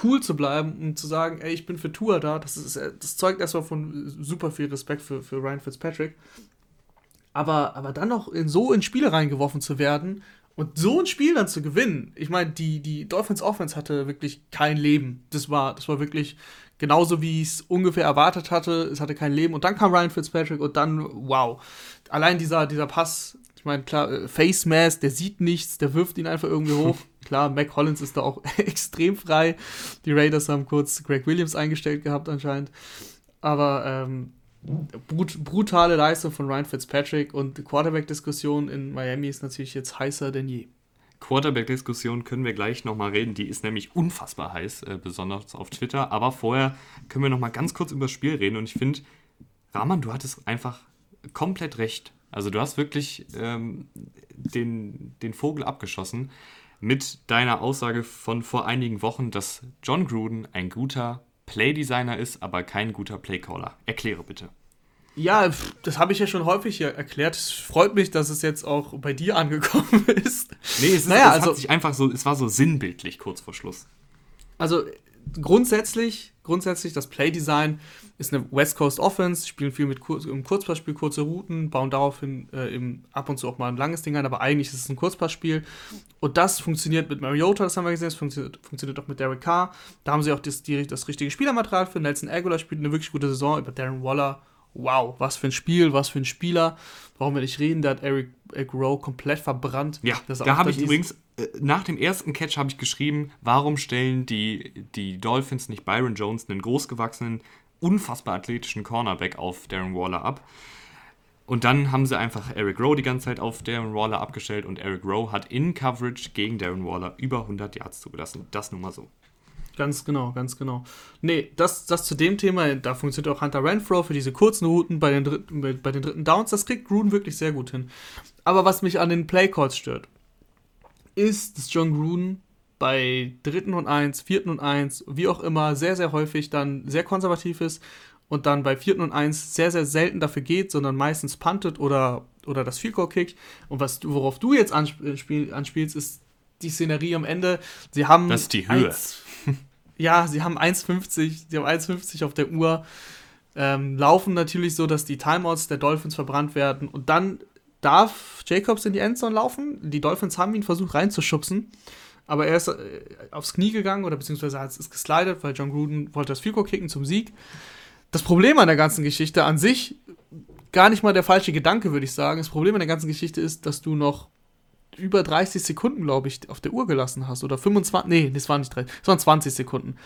cool zu bleiben und zu sagen, ey, ich bin für Tour da, das, ist, das zeugt erstmal von super viel Respekt für, für Ryan Fitzpatrick. Aber, aber dann noch in so in Spiele reingeworfen zu werden und so ein Spiel dann zu gewinnen, ich meine, die, die Dolphins Offense hatte wirklich kein Leben. Das war, das war wirklich genauso, wie ich es ungefähr erwartet hatte. Es hatte kein Leben. Und dann kam Ryan Fitzpatrick und dann, wow. Allein dieser, dieser Pass, ich meine, klar, äh, Face Mask, der sieht nichts, der wirft ihn einfach irgendwie hoch. klar, Mac Collins ist da auch extrem frei. Die Raiders haben kurz Greg Williams eingestellt gehabt anscheinend. Aber ähm, brut brutale Leistung von Ryan Fitzpatrick und die Quarterback-Diskussion in Miami ist natürlich jetzt heißer denn je. Quarterback-Diskussion können wir gleich nochmal reden. Die ist nämlich unfassbar heiß, äh, besonders auf Twitter. Aber vorher können wir nochmal ganz kurz über das Spiel reden. Und ich finde, Rahman, du hattest einfach komplett recht. Also du hast wirklich ähm, den, den Vogel abgeschossen mit deiner Aussage von vor einigen Wochen, dass John Gruden ein guter Playdesigner ist, aber kein guter Playcaller. Erkläre bitte. Ja, das habe ich ja schon häufig erklärt. Es freut mich, dass es jetzt auch bei dir angekommen ist. Nee, es, ist, naja, es also, einfach so, es war so sinnbildlich kurz vor Schluss. Also grundsätzlich, grundsätzlich das Playdesign ist eine West Coast Offense, spielen viel mit Kur im Kurzpassspiel, kurze Routen, bauen daraufhin äh, im, ab und zu auch mal ein langes Ding ein, aber eigentlich ist es ein Kurzpassspiel. Und das funktioniert mit Mariota, das haben wir gesehen, das funktioniert, funktioniert auch mit Derek Carr. Da haben sie auch das, die, das richtige Spielermaterial für. Nelson Aguilar spielt eine wirklich gute Saison über Darren Waller wow, was für ein Spiel, was für ein Spieler. Warum wir nicht reden, der hat Eric, Eric Rowe komplett verbrannt. Ja, da habe ich übrigens, äh, nach dem ersten Catch habe ich geschrieben, warum stellen die, die Dolphins nicht Byron Jones, einen großgewachsenen, unfassbar athletischen Cornerback auf Darren Waller ab? Und dann haben sie einfach Eric Rowe die ganze Zeit auf Darren Waller abgestellt und Eric Rowe hat in Coverage gegen Darren Waller über 100 Yards zugelassen. Das nun mal so. Ganz genau, ganz genau. Nee, das, das zu dem Thema, da funktioniert auch Hunter Renfro für diese kurzen Routen bei den, dritten, bei den dritten Downs, das kriegt Gruden wirklich sehr gut hin. Aber was mich an den Playcalls stört, ist, dass John Gruden bei dritten und eins, vierten und eins, wie auch immer, sehr, sehr häufig dann sehr konservativ ist und dann bei vierten und eins sehr, sehr selten dafür geht, sondern meistens puntet oder, oder das Field Goal kickt. Und was, worauf du jetzt anspiel, anspielst, ist die Szenerie am Ende. Sie haben. Das ist die Höhe. 1, ja, sie haben 1,50, sie haben 1,50 auf der Uhr. Ähm, laufen natürlich so, dass die Timeouts der Dolphins verbrannt werden. Und dann darf Jacobs in die Endzone laufen. Die Dolphins haben ihn versucht reinzuschubsen. Aber er ist äh, aufs Knie gegangen oder beziehungsweise hat es geslidet, weil John Gruden wollte das Field kicken zum Sieg. Das Problem an der ganzen Geschichte an sich, gar nicht mal der falsche Gedanke, würde ich sagen. Das Problem an der ganzen Geschichte ist, dass du noch über 30 Sekunden, glaube ich, auf der Uhr gelassen hast. Oder 25, nee, das waren nicht 30, das waren 20 Sekunden.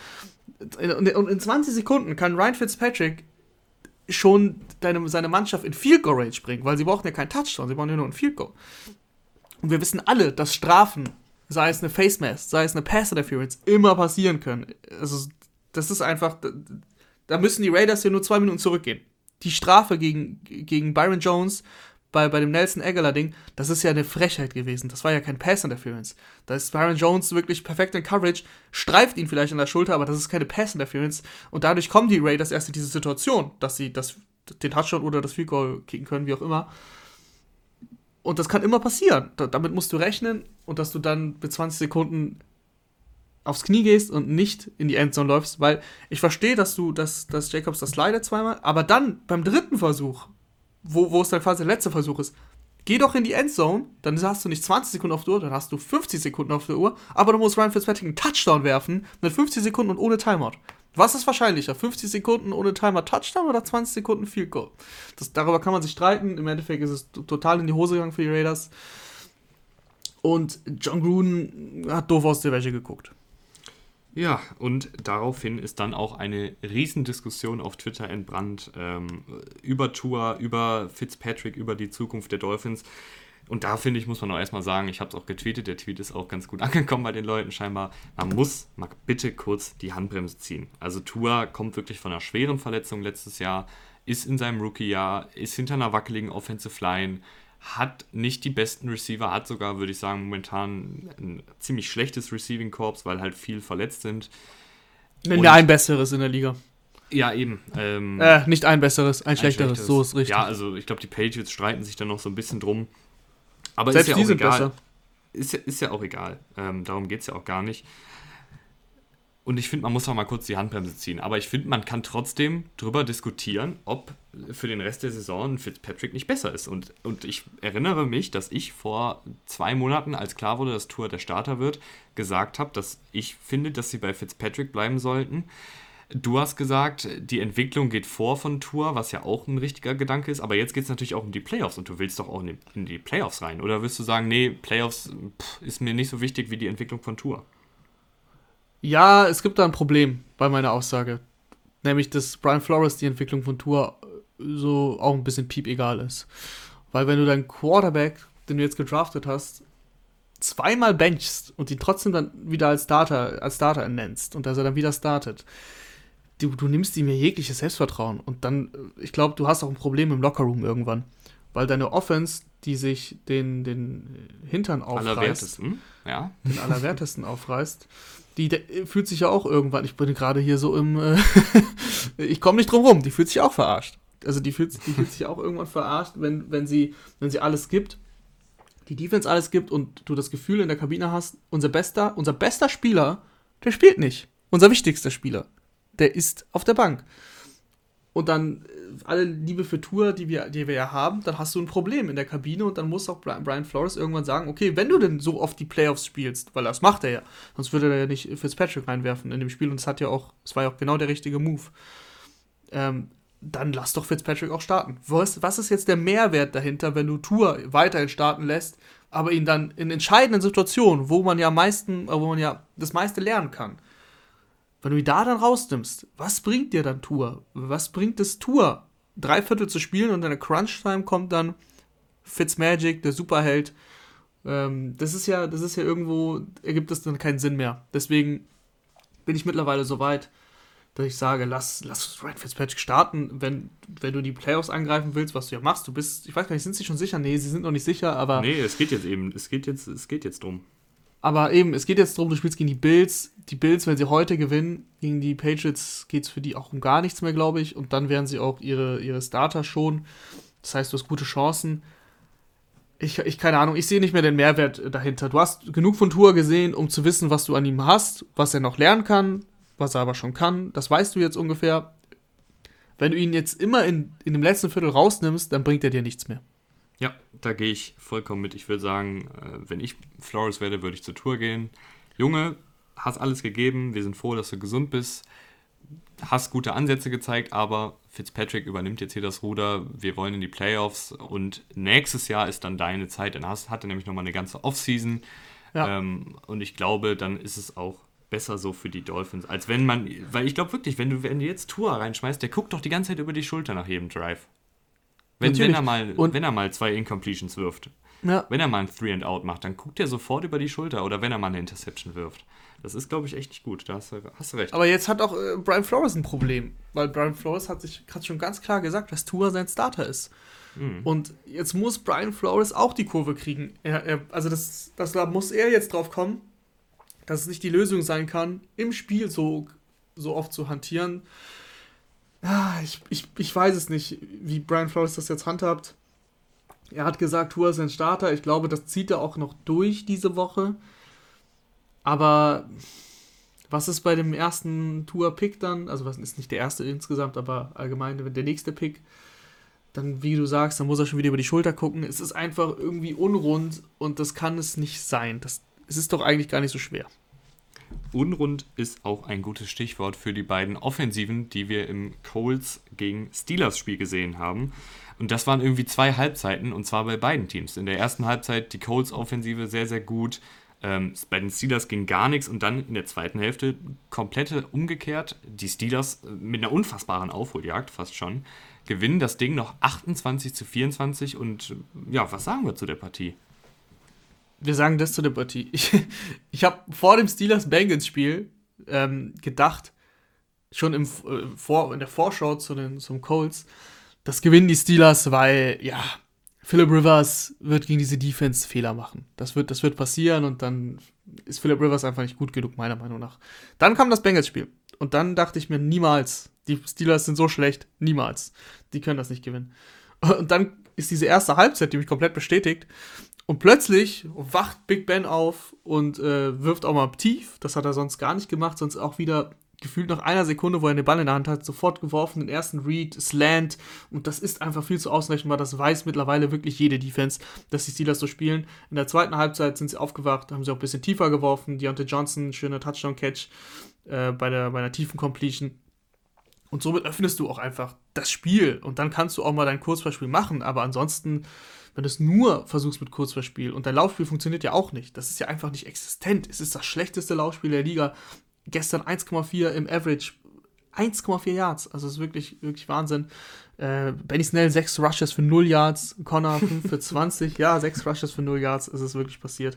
Und in 20 Sekunden kann Ryan Fitzpatrick schon deine, seine Mannschaft in Field Goal Range bringen, weil sie brauchen ja keinen Touchdown, sie brauchen ja nur ein Field Goal. Und wir wissen alle, dass Strafen, sei es eine Face Mask, sei es eine Pass Interference, immer passieren können. Also, das ist einfach, da müssen die Raiders hier nur zwei Minuten zurückgehen. Die Strafe gegen, gegen Byron Jones bei, bei dem Nelson Aguilar-Ding, das ist ja eine Frechheit gewesen. Das war ja kein Pass-Interference. Da ist Byron Jones wirklich perfekt in Coverage, streift ihn vielleicht an der Schulter, aber das ist keine Pass-Interference. Und dadurch kommen die Raiders erst in diese Situation, dass sie das, den Touchdown oder das Field Goal kicken können, wie auch immer. Und das kann immer passieren. Da, damit musst du rechnen und dass du dann mit 20 Sekunden aufs Knie gehst und nicht in die Endzone läufst, weil ich verstehe, dass du, dass, dass Jacobs das leidet zweimal, aber dann beim dritten Versuch wo, wo es dann quasi der letzte Versuch ist. Geh doch in die Endzone, dann hast du nicht 20 Sekunden auf der Uhr, dann hast du 50 Sekunden auf der Uhr, aber du musst Ryan Fitzpatrick einen Touchdown werfen mit 50 Sekunden und ohne Timeout. Was ist wahrscheinlicher? 50 Sekunden ohne Timer Touchdown oder 20 Sekunden Field Goal? Das, darüber kann man sich streiten. Im Endeffekt ist es total in die Hose gegangen für die Raiders. Und John Gruden hat doof aus der Wäsche geguckt. Ja, und daraufhin ist dann auch eine Riesendiskussion auf Twitter entbrannt ähm, über Tour, über Fitzpatrick, über die Zukunft der Dolphins. Und da finde ich, muss man auch erstmal sagen, ich habe es auch getweetet, der Tweet ist auch ganz gut angekommen bei den Leuten scheinbar. Man muss mal bitte kurz die Handbremse ziehen. Also Tour kommt wirklich von einer schweren Verletzung letztes Jahr, ist in seinem Rookie-Jahr, ist hinter einer wackeligen Offensive Line, hat nicht die besten Receiver, hat sogar, würde ich sagen, momentan ein ziemlich schlechtes Receiving Corps, weil halt viel verletzt sind. Wenn wir ein besseres in der Liga. Ja, eben. Ähm, äh, nicht ein besseres, ein, ein schlechteres, schlechteres, so ist richtig. Ja, also ich glaube, die Patriots streiten sich dann noch so ein bisschen drum. Aber Selbst ist ja die sind egal. besser. Ist ja, ist ja auch egal. Ähm, darum geht es ja auch gar nicht. Und ich finde, man muss auch mal kurz die Handbremse ziehen. Aber ich finde, man kann trotzdem darüber diskutieren, ob für den Rest der Saison Fitzpatrick nicht besser ist. Und, und ich erinnere mich, dass ich vor zwei Monaten, als klar wurde, dass Tour der Starter wird, gesagt habe, dass ich finde, dass sie bei Fitzpatrick bleiben sollten. Du hast gesagt, die Entwicklung geht vor von Tour, was ja auch ein richtiger Gedanke ist, aber jetzt geht es natürlich auch um die Playoffs und du willst doch auch in die Playoffs rein. Oder wirst du sagen, nee, Playoffs pff, ist mir nicht so wichtig wie die Entwicklung von Tour? Ja, es gibt da ein Problem bei meiner Aussage. Nämlich, dass Brian Flores die Entwicklung von Tour so auch ein bisschen piep egal ist. Weil wenn du deinen Quarterback, den du jetzt gedraftet hast, zweimal benchst und ihn trotzdem dann wieder als Starter, als Starter ernennst und dass er dann wieder startet, du, du nimmst ihm ja jegliches Selbstvertrauen. Und dann, ich glaube, du hast auch ein Problem im Lockerroom irgendwann. Weil deine Offense, die sich den, den Hintern aufreißt, allerwertesten, ja. den allerwertesten aufreißt, die fühlt sich ja auch irgendwann, ich bin gerade hier so im, äh, ich komme nicht drum rum, die fühlt sich auch verarscht. Also die fühlt, die fühlt sich auch irgendwann verarscht, wenn, wenn, sie, wenn sie alles gibt, die Defense alles gibt und du das Gefühl in der Kabine hast, unser bester, unser bester Spieler, der spielt nicht. Unser wichtigster Spieler, der ist auf der Bank. Und dann alle Liebe für Tour, die wir, die wir ja haben, dann hast du ein Problem in der Kabine und dann muss auch Brian Flores irgendwann sagen, okay, wenn du denn so oft die Playoffs spielst, weil das macht er ja, sonst würde er ja nicht Fitzpatrick reinwerfen in dem Spiel und es hat ja auch, es war ja auch genau der richtige Move. Ähm, dann lass doch Fitzpatrick auch starten. Was, was ist jetzt der Mehrwert dahinter, wenn du Tour weiterhin starten lässt, aber ihn dann in entscheidenden Situationen, wo man ja meisten, wo man ja das meiste lernen kann, wenn du ihn da dann rausnimmst, was bringt dir dann Tour? Was bringt es Tour, drei Viertel zu spielen und in der Crunch-Time kommt dann Fitzmagic, der Superheld. Ähm, das ist ja, das ist ja irgendwo, ergibt das dann keinen Sinn mehr. Deswegen bin ich mittlerweile so weit, dass ich sage, lass, lass Ryan Fitzpatrick starten, wenn, wenn du die Playoffs angreifen willst, was du ja machst. Du bist, ich weiß gar nicht, sind sie schon sicher? Nee, sie sind noch nicht sicher, aber. Nee, es geht jetzt eben, es geht jetzt, es geht jetzt drum. Aber eben, es geht jetzt darum, du spielst gegen die Bills. Die Bills, wenn sie heute gewinnen, gegen die Patriots geht es für die auch um gar nichts mehr, glaube ich. Und dann werden sie auch ihre, ihre Starter schon. Das heißt, du hast gute Chancen. Ich, ich keine Ahnung, ich sehe nicht mehr den Mehrwert dahinter. Du hast genug von Tour gesehen, um zu wissen, was du an ihm hast, was er noch lernen kann, was er aber schon kann. Das weißt du jetzt ungefähr. Wenn du ihn jetzt immer in, in dem letzten Viertel rausnimmst, dann bringt er dir nichts mehr. Ja, da gehe ich vollkommen mit. Ich würde sagen, äh, wenn ich Flores werde, würde ich zur Tour gehen. Junge, hast alles gegeben. Wir sind froh, dass du gesund bist. Hast gute Ansätze gezeigt, aber Fitzpatrick übernimmt jetzt hier das Ruder. Wir wollen in die Playoffs und nächstes Jahr ist dann deine Zeit. Dann hast, hat er nämlich nochmal eine ganze Offseason. Ja. Ähm, und ich glaube, dann ist es auch besser so für die Dolphins, als wenn man, weil ich glaube wirklich, wenn du, wenn du jetzt Tour reinschmeißt, der guckt doch die ganze Zeit über die Schulter nach jedem Drive. Wenn, wenn, er mal, und wenn er mal zwei Incompletions wirft, ja. wenn er mal ein Three and Out macht, dann guckt er sofort über die Schulter oder wenn er mal eine Interception wirft. Das ist, glaube ich, echt nicht gut. Da hast du, hast du recht. Aber jetzt hat auch äh, Brian Flores ein Problem, weil Brian Flores hat sich gerade schon ganz klar gesagt, dass Tua sein Starter ist. Mhm. Und jetzt muss Brian Flores auch die Kurve kriegen. Er, er, also das, das da muss er jetzt drauf kommen, dass es nicht die Lösung sein kann, im Spiel so, so oft zu hantieren. Ah, ich, ich, ich weiß es nicht, wie Brian Flores das jetzt handhabt. Er hat gesagt, Tour ist ein Starter. Ich glaube, das zieht er auch noch durch diese Woche. Aber was ist bei dem ersten Tour-Pick dann? Also, was ist nicht der erste insgesamt, aber allgemein der nächste Pick? dann, wie du sagst, dann muss er schon wieder über die Schulter gucken. Es ist einfach irgendwie unrund und das kann es nicht sein. Das, es ist doch eigentlich gar nicht so schwer. Unrund ist auch ein gutes Stichwort für die beiden Offensiven, die wir im Coles gegen Steelers Spiel gesehen haben. Und das waren irgendwie zwei Halbzeiten und zwar bei beiden Teams. In der ersten Halbzeit die Coles Offensive sehr, sehr gut. Ähm, bei den Steelers ging gar nichts und dann in der zweiten Hälfte komplett umgekehrt. Die Steelers äh, mit einer unfassbaren Aufholjagd fast schon gewinnen das Ding noch 28 zu 24 und ja, was sagen wir zu der Partie? Wir sagen das zu der Partie. Ich, ich habe vor dem Steelers-Bengals-Spiel ähm, gedacht, schon im, äh, vor, in der Vorschau zu den, zum Colts, das gewinnen die Steelers, weil, ja, Philip Rivers wird gegen diese Defense Fehler machen. Das wird, das wird passieren und dann ist Philip Rivers einfach nicht gut genug, meiner Meinung nach. Dann kam das Bengals-Spiel. Und dann dachte ich mir, niemals, die Steelers sind so schlecht, niemals. Die können das nicht gewinnen. Und dann ist diese erste Halbzeit, die mich komplett bestätigt. Und plötzlich wacht Big Ben auf und äh, wirft auch mal tief. Das hat er sonst gar nicht gemacht, sonst auch wieder gefühlt nach einer Sekunde, wo er den Ball in der Hand hat, sofort geworfen, den ersten Read, Slant. Und das ist einfach viel zu ausrechenbar. Das weiß mittlerweile wirklich jede Defense, dass die Steelers so spielen. In der zweiten Halbzeit sind sie aufgewacht, haben sie auch ein bisschen tiefer geworfen. Deontay Johnson, schöner Touchdown-Catch äh, bei, der, bei einer tiefen Completion. Und somit öffnest du auch einfach das Spiel. Und dann kannst du auch mal dein Kurzverspiel machen. Aber ansonsten, wenn du es nur versuchst mit Kurzverspiel und dein Laufspiel funktioniert ja auch nicht. Das ist ja einfach nicht existent. Es ist das schlechteste Laufspiel der Liga gestern 1,4 im Average. 1,4 Yards. Also das ist wirklich, wirklich Wahnsinn. Äh, Benny Snell 6 Rushes für 0 Yards. Connor 5 für 20. Ja, 6 Rushes für 0 Yards. Es ist wirklich passiert.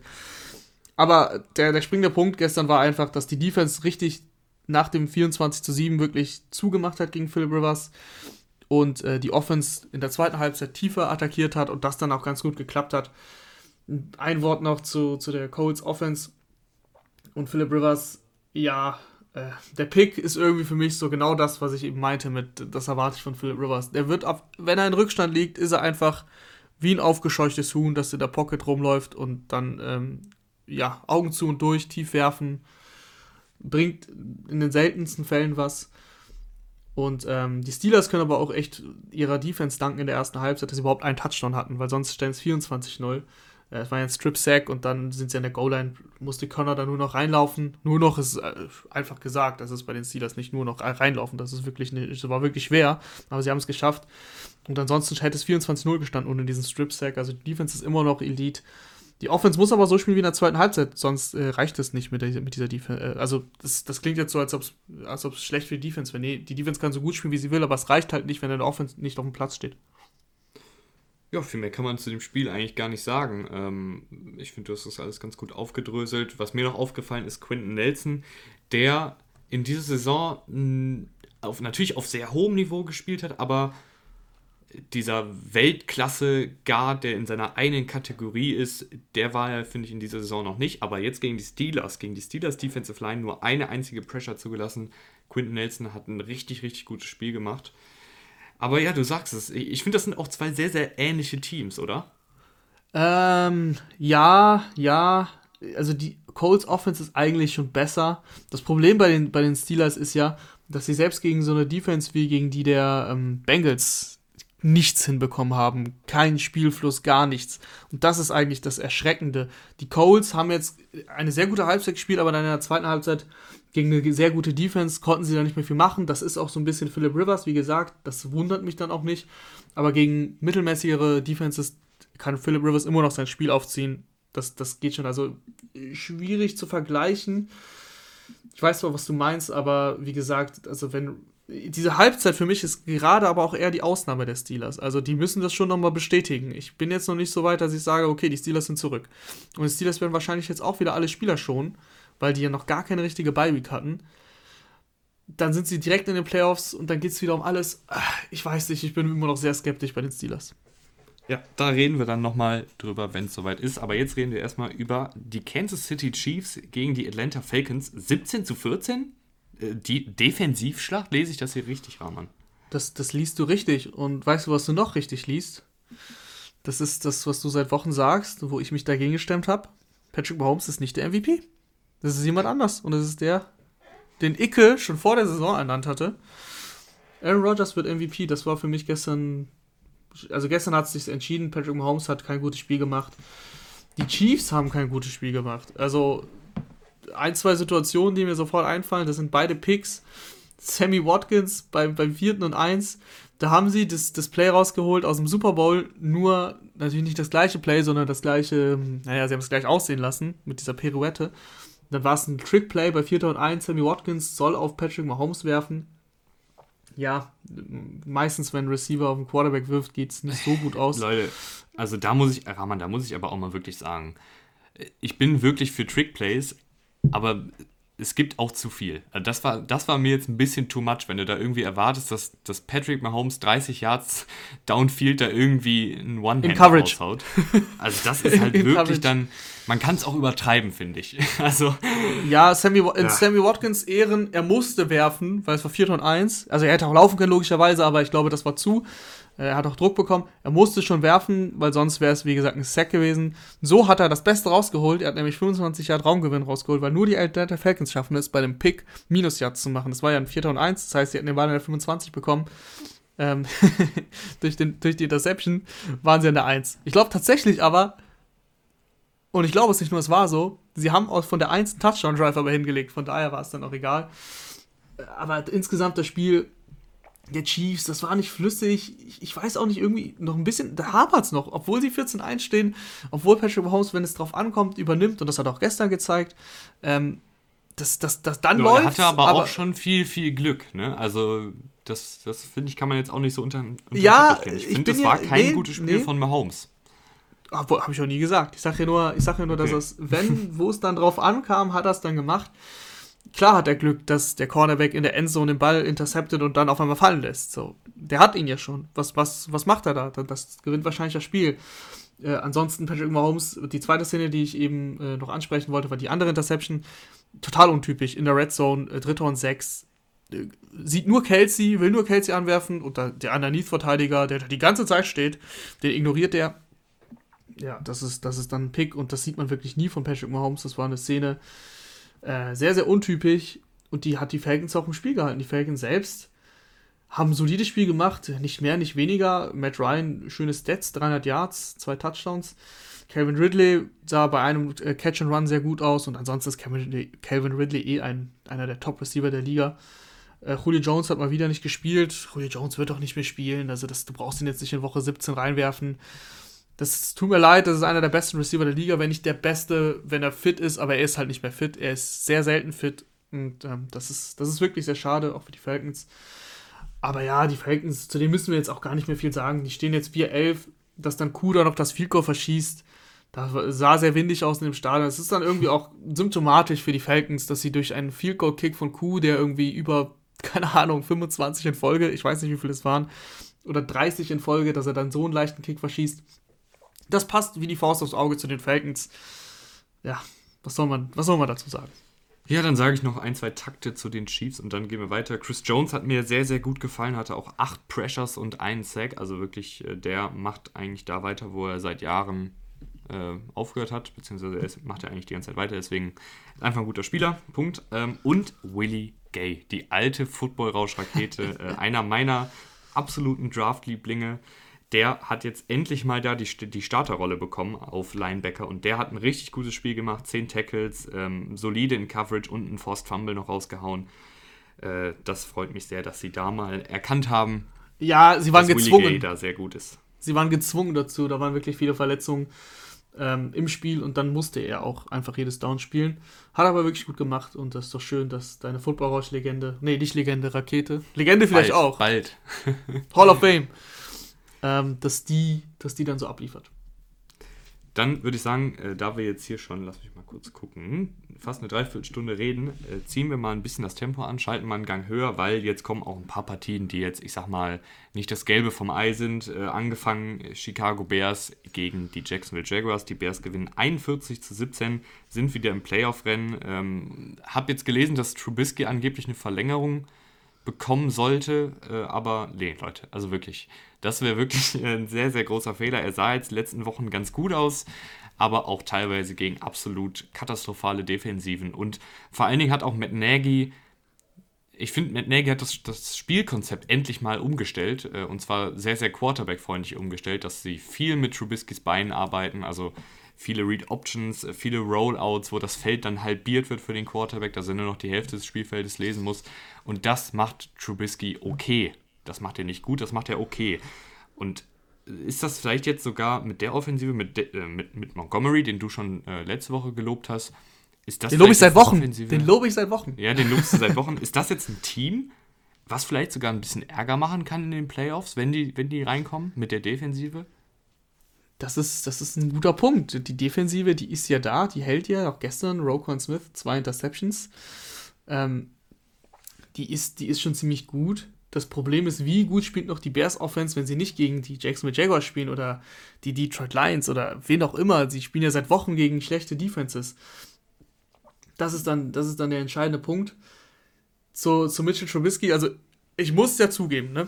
Aber der, der springende Punkt gestern war einfach, dass die Defense richtig nach dem 24 zu 7 wirklich zugemacht hat gegen Philip Rivers und äh, die Offense in der zweiten Halbzeit tiefer attackiert hat und das dann auch ganz gut geklappt hat. Ein Wort noch zu, zu der Colts Offense und Philip Rivers ja, äh, der Pick ist irgendwie für mich so genau das, was ich eben meinte mit, das erwarte ich von Philip Rivers. Der wird, auf, wenn er in Rückstand liegt, ist er einfach wie ein aufgescheuchtes Huhn, das in der Pocket rumläuft und dann, ähm, ja, Augen zu und durch, tief werfen, bringt in den seltensten Fällen was. Und ähm, die Steelers können aber auch echt ihrer Defense danken in der ersten Halbzeit, dass sie überhaupt einen Touchdown hatten, weil sonst stellen es 24-0. Es war ja ein Strip-Sack und dann sind sie an der Goal-Line, musste Connor da nur noch reinlaufen. Nur noch ist äh, einfach gesagt, das ist bei den Steelers nicht nur noch reinlaufen, das ist wirklich eine, das war wirklich schwer, aber sie haben es geschafft. Und ansonsten hätte es 24-0 gestanden ohne diesen Strip-Sack. Also die Defense ist immer noch Elite. Die Offense muss aber so spielen wie in der zweiten Halbzeit, sonst äh, reicht es nicht mit, der, mit dieser Defense. Äh, also, das, das klingt jetzt so, als ob es als schlecht für die Defense wäre. Nee, die Defense kann so gut spielen, wie sie will, aber es reicht halt nicht, wenn der Offense nicht auf dem Platz steht. Ja, viel mehr kann man zu dem Spiel eigentlich gar nicht sagen. Ähm, ich finde, du hast das alles ganz gut aufgedröselt. Was mir noch aufgefallen ist, Quentin Nelson, der in dieser Saison auf, natürlich auf sehr hohem Niveau gespielt hat, aber dieser Weltklasse-Guard, der in seiner eigenen Kategorie ist, der war ja, finde ich, in dieser Saison noch nicht. Aber jetzt gegen die Steelers, gegen die Steelers Defensive Line nur eine einzige Pressure zugelassen. Quentin Nelson hat ein richtig, richtig gutes Spiel gemacht. Aber ja, du sagst es. Ich finde, das sind auch zwei sehr, sehr ähnliche Teams, oder? Ähm, ja, ja. Also die Colts Offense ist eigentlich schon besser. Das Problem bei den, bei den Steelers ist ja, dass sie selbst gegen so eine Defense wie gegen die der ähm, Bengals nichts hinbekommen haben. Kein Spielfluss, gar nichts. Und das ist eigentlich das Erschreckende. Die Colts haben jetzt eine sehr gute Halbzeit gespielt, aber dann in der zweiten Halbzeit gegen eine sehr gute Defense konnten sie da nicht mehr viel machen. Das ist auch so ein bisschen Philip Rivers, wie gesagt. Das wundert mich dann auch nicht. Aber gegen mittelmäßigere Defenses kann Philip Rivers immer noch sein Spiel aufziehen. Das, das geht schon. Also schwierig zu vergleichen. Ich weiß zwar, was du meinst, aber wie gesagt, also wenn diese Halbzeit für mich ist gerade aber auch eher die Ausnahme der Steelers. Also die müssen das schon nochmal bestätigen. Ich bin jetzt noch nicht so weit, dass ich sage, okay, die Steelers sind zurück. Und die Steelers werden wahrscheinlich jetzt auch wieder alle Spieler schonen weil die ja noch gar keine richtige Bye-Week hatten. Dann sind sie direkt in den Playoffs und dann geht es wieder um alles. Ah, ich weiß nicht, ich bin immer noch sehr skeptisch bei den Steelers. Ja, da reden wir dann nochmal drüber, wenn es soweit ist. Aber jetzt reden wir erstmal über die Kansas City Chiefs gegen die Atlanta Falcons. 17 zu 14? Die Defensivschlacht, lese ich das hier richtig, Rahman? Das, das liest du richtig. Und weißt du, was du noch richtig liest? Das ist das, was du seit Wochen sagst, wo ich mich dagegen gestemmt habe. Patrick Mahomes ist nicht der MVP. Das ist jemand anders. Und das ist der, den Icke schon vor der Saison ernannt hatte. Aaron Rodgers wird MVP. Das war für mich gestern Also gestern hat es sich entschieden, Patrick Mahomes hat kein gutes Spiel gemacht. Die Chiefs haben kein gutes Spiel gemacht. Also ein, zwei Situationen, die mir sofort einfallen, das sind beide Picks. Sammy Watkins beim, beim vierten und eins, da haben sie das, das Play rausgeholt aus dem Super Bowl, nur natürlich nicht das gleiche Play, sondern das gleiche, naja, sie haben es gleich aussehen lassen mit dieser Pirouette. Dann war es ein Trick-Play bei 4. und 1. Sammy Watkins soll auf Patrick Mahomes werfen. Ja, meistens, wenn ein Receiver auf den Quarterback wirft, geht es nicht so gut aus. Leute, also da muss ich, Rahman, da muss ich aber auch mal wirklich sagen, ich bin wirklich für Trick-Plays, aber es gibt auch zu viel. Also das war, das war mir jetzt ein bisschen too much, wenn du da irgendwie erwartest, dass, dass Patrick Mahomes 30 Yards Downfield da irgendwie ein One-Hand raushaut. Also das ist halt wirklich Coverage. dann, man kann es auch übertreiben, finde ich. Also ja, Sammy, in ja. Sammy Watkins Ehren, er musste werfen, weil es war 4 und 1. Also er hätte auch laufen können, logischerweise, aber ich glaube, das war zu. Er hat auch Druck bekommen. Er musste schon werfen, weil sonst wäre es, wie gesagt, ein Sack gewesen. So hat er das Beste rausgeholt. Er hat nämlich 25 Yard Raumgewinn rausgeholt, weil nur die Atlanta Falcons schaffen es, bei dem Pick Minus Yards zu machen. Das war ja ein 4. und 1, das heißt, sie hatten den Ball in der 25 bekommen. Ähm, durch, den, durch die Interception waren sie an der 1. Ich glaube tatsächlich aber, und ich glaube es nicht nur, es war so, sie haben auch von der 1 einen Touchdown-Drive aber hingelegt, von daher war es dann auch egal. Aber insgesamt das Spiel der Chiefs, das war nicht flüssig. Ich, ich, weiß auch nicht, irgendwie noch ein bisschen, da hapert es noch, obwohl sie 14-1 stehen, obwohl Patrick Mahomes, wenn es drauf ankommt, übernimmt, und das hat auch gestern gezeigt, ähm, dass das, das dann ja, läuft. Er hatte aber, aber, auch schon viel, viel Glück, ne? Also, das, das finde ich, kann man jetzt auch nicht so unter, unter Ja, ich finde, das ja, war kein nee, gutes Spiel nee. von Mahomes. Habe ich auch nie gesagt. Ich sage ja nur, ich sag ja nur, okay. dass es, wenn, wo es dann drauf ankam, hat er es dann gemacht klar hat er Glück, dass der Cornerback in der Endzone den Ball interceptet und dann auf einmal fallen lässt. So, der hat ihn ja schon. Was, was, was macht er da? Das gewinnt wahrscheinlich das Spiel. Äh, ansonsten Patrick Mahomes, die zweite Szene, die ich eben äh, noch ansprechen wollte, war die andere Interception. Total untypisch. In der Red Zone, äh, dritter und sechs. Äh, sieht nur Kelsey, will nur Kelsey anwerfen und der Underneath-Verteidiger, der da die ganze Zeit steht, den ignoriert er. Ja, das ist, das ist dann ein Pick und das sieht man wirklich nie von Patrick Mahomes. Das war eine Szene, äh, sehr, sehr untypisch und die hat die Falcons auch im Spiel gehalten. Die Falcons selbst haben ein solides Spiel gemacht, nicht mehr, nicht weniger. Matt Ryan, schöne Stats, 300 Yards, zwei Touchdowns. Calvin Ridley sah bei einem äh, Catch and Run sehr gut aus und ansonsten ist Calvin, Calvin Ridley eh ein, einer der Top-Receiver der Liga. Äh, Julio Jones hat mal wieder nicht gespielt. Julio Jones wird auch nicht mehr spielen, also das, du brauchst ihn jetzt nicht in Woche 17 reinwerfen. Das tut mir leid, das ist einer der besten Receiver der Liga, wenn nicht der beste, wenn er fit ist, aber er ist halt nicht mehr fit. Er ist sehr selten fit und ähm, das, ist, das ist wirklich sehr schade, auch für die Falcons. Aber ja, die Falcons, zu denen müssen wir jetzt auch gar nicht mehr viel sagen. Die stehen jetzt 4-11, dass dann Kuda noch das Field verschießt. Da sah sehr windig aus in dem Stadion. Es ist dann irgendwie auch symptomatisch für die Falcons, dass sie durch einen Field Goal Kick von Kuh, der irgendwie über, keine Ahnung, 25 in Folge, ich weiß nicht, wie viele es waren, oder 30 in Folge, dass er dann so einen leichten Kick verschießt das passt wie die Faust aufs Auge zu den Falcons. Ja, was soll man, was soll man dazu sagen? Ja, dann sage ich noch ein, zwei Takte zu den Chiefs und dann gehen wir weiter. Chris Jones hat mir sehr, sehr gut gefallen, hatte auch acht Pressures und einen Sack. Also wirklich, äh, der macht eigentlich da weiter, wo er seit Jahren äh, aufgehört hat, beziehungsweise er macht er eigentlich die ganze Zeit weiter. Deswegen einfach ein guter Spieler. Punkt. Ähm, und Willie Gay, die alte Football-Rausch-Rakete, äh, einer meiner absoluten Draft-Lieblinge der hat jetzt endlich mal da die, die Starterrolle bekommen auf Linebacker und der hat ein richtig gutes Spiel gemacht, 10 Tackles, ähm, solide in Coverage und einen Forced Fumble noch rausgehauen. Äh, das freut mich sehr, dass sie da mal erkannt haben, ja, sie waren dass gezwungen. Willie Gay da sehr gut ist. Sie waren gezwungen dazu, da waren wirklich viele Verletzungen ähm, im Spiel und dann musste er auch einfach jedes Down spielen. Hat aber wirklich gut gemacht und das ist doch schön, dass deine Football-Rausch-Legende, nee, nicht Legende, Rakete, Legende vielleicht bald, auch. Bald. Hall of Fame ähm, dass, die, dass die dann so abliefert. Dann würde ich sagen, äh, da wir jetzt hier schon, lass mich mal kurz gucken, fast eine Dreiviertelstunde reden, äh, ziehen wir mal ein bisschen das Tempo an, schalten mal einen Gang höher, weil jetzt kommen auch ein paar Partien, die jetzt, ich sag mal, nicht das Gelbe vom Ei sind. Äh, angefangen Chicago Bears gegen die Jacksonville Jaguars. Die Bears gewinnen 41 zu 17, sind wieder im Playoff-Rennen. Ähm, hab jetzt gelesen, dass Trubisky angeblich eine Verlängerung bekommen sollte, äh, aber nee, Leute, also wirklich das wäre wirklich ein sehr, sehr großer Fehler. Er sah jetzt in den letzten Wochen ganz gut aus, aber auch teilweise gegen absolut katastrophale Defensiven. Und vor allen Dingen hat auch Matt Nagy ich finde, Matt Nagy hat das, das Spielkonzept endlich mal umgestellt äh, und zwar sehr, sehr Quarterback-freundlich umgestellt, dass sie viel mit Trubiskys Beinen arbeiten, also viele Read Options, äh, viele Rollouts, wo das Feld dann halbiert wird für den Quarterback, dass er nur noch die Hälfte des Spielfeldes lesen muss. Und das macht Trubisky okay. Das macht er nicht gut, das macht er okay. Und ist das vielleicht jetzt sogar mit der Offensive, mit, de, äh, mit, mit Montgomery, den du schon äh, letzte Woche gelobt hast, ist das den lobe ich seit Wochen. Offensive? Den lobe ich seit Wochen. Ja, den lobst du seit Wochen. Ist das jetzt ein Team, was vielleicht sogar ein bisschen Ärger machen kann in den Playoffs, wenn die, wenn die reinkommen mit der Defensive? Das ist, das ist ein guter Punkt. Die Defensive, die ist ja da, die hält ja. Auch gestern, Rokon Smith, zwei Interceptions. Ähm, die, ist, die ist schon ziemlich gut. Das Problem ist, wie gut spielt noch die Bears Offense, wenn sie nicht gegen die Jacksonville Jaguars spielen oder die Detroit Lions oder wen auch immer. Sie spielen ja seit Wochen gegen schlechte Defenses. Das ist dann, das ist dann der entscheidende Punkt. Zu, zu Mitchell Trubisky, also ich muss es ja zugeben, ne?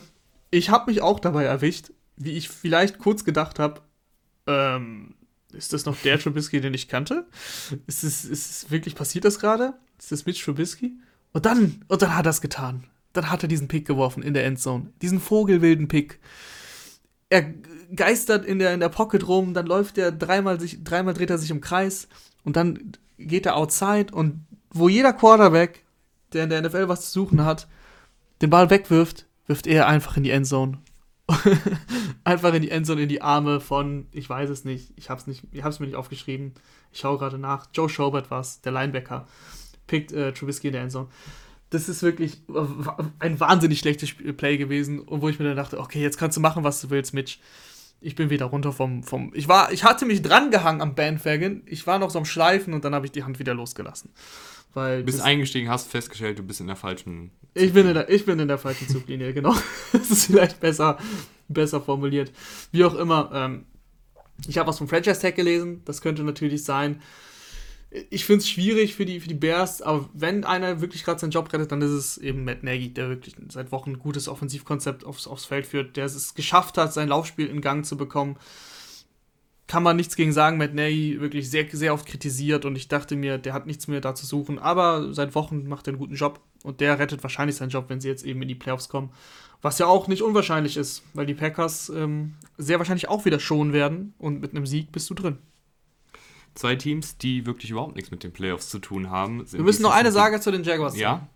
Ich habe mich auch dabei erwischt, wie ich vielleicht kurz gedacht habe, ähm, ist das noch der Trubisky, den ich kannte? Ist es, ist wirklich passiert das gerade? Ist das Mitch Trubisky? Und dann, und dann hat er es getan. Dann hat er diesen Pick geworfen in der Endzone. Diesen vogelwilden Pick. Er geistert in der, in der Pocket rum, dann läuft er dreimal, sich, dreimal dreht er sich im Kreis und dann geht er outside und wo jeder Quarterback, der in der NFL was zu suchen hat, den Ball wegwirft, wirft er einfach in die Endzone einfach in die Endzone, in die Arme von, ich weiß es nicht, ich hab's nicht, ich hab's mir nicht aufgeschrieben. Ich schaue gerade nach. Joe Schobert war's, der Linebacker. Pickt äh, Trubisky in der Endzone. Das ist wirklich ein wahnsinnig schlechtes Play gewesen, und wo ich mir dann dachte, okay, jetzt kannst du machen, was du willst, Mitch. Ich bin wieder runter vom, vom. Ich war, ich hatte mich drangehangen am Bandwagon. Ich war noch so am Schleifen und dann habe ich die Hand wieder losgelassen. Weil du bist eingestiegen, hast festgestellt, du bist in der falschen. Ich bin in der, ich bin in der falschen Zuglinie, genau. das ist vielleicht besser, besser formuliert. Wie auch immer, ähm, ich habe was vom Franchise Tag gelesen, das könnte natürlich sein. Ich finde es schwierig für die, für die Bears, aber wenn einer wirklich gerade seinen Job rettet, dann ist es eben Matt Nagy, der wirklich seit Wochen ein gutes Offensivkonzept aufs, aufs Feld führt, der es geschafft hat, sein Laufspiel in Gang zu bekommen kann man nichts gegen sagen. Matt Nagy wirklich sehr, sehr oft kritisiert und ich dachte mir, der hat nichts mehr da zu suchen. Aber seit Wochen macht er einen guten Job und der rettet wahrscheinlich seinen Job, wenn sie jetzt eben in die Playoffs kommen. Was ja auch nicht unwahrscheinlich ist, weil die Packers ähm, sehr wahrscheinlich auch wieder schonen werden und mit einem Sieg bist du drin. Zwei Teams, die wirklich überhaupt nichts mit den Playoffs zu tun haben. Wir müssen noch eine Sage zu den Jaguars Ja?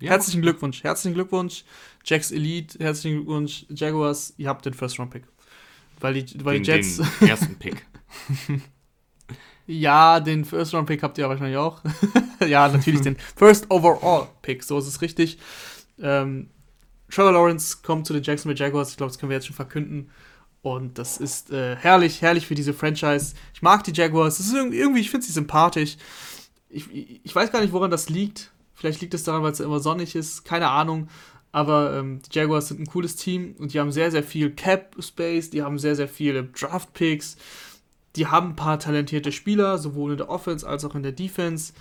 ja? Herzlichen Glückwunsch. Herzlichen Glückwunsch, Jacks Elite. Herzlichen Glückwunsch, Jaguars. Ihr habt den First-Round-Pick. Weil die, weil den, die Jets. Den ersten Pick. ja, den First Round Pick habt ihr wahrscheinlich auch. ja, natürlich den First Overall Pick, so ist es richtig. Ähm, Trevor Lawrence kommt zu den Jacksonville Jaguars. Ich glaube, das können wir jetzt schon verkünden. Und das ist äh, herrlich, herrlich für diese Franchise. Ich mag die Jaguars. Das ist irgendwie, ich finde sie sympathisch. Ich, ich weiß gar nicht, woran das liegt. Vielleicht liegt es daran, weil es ja immer sonnig ist. Keine Ahnung. Aber ähm, die Jaguars sind ein cooles Team und die haben sehr, sehr viel Cap-Space, die haben sehr, sehr viele Draft-Picks, die haben ein paar talentierte Spieler, sowohl in der Offense als auch in der Defense.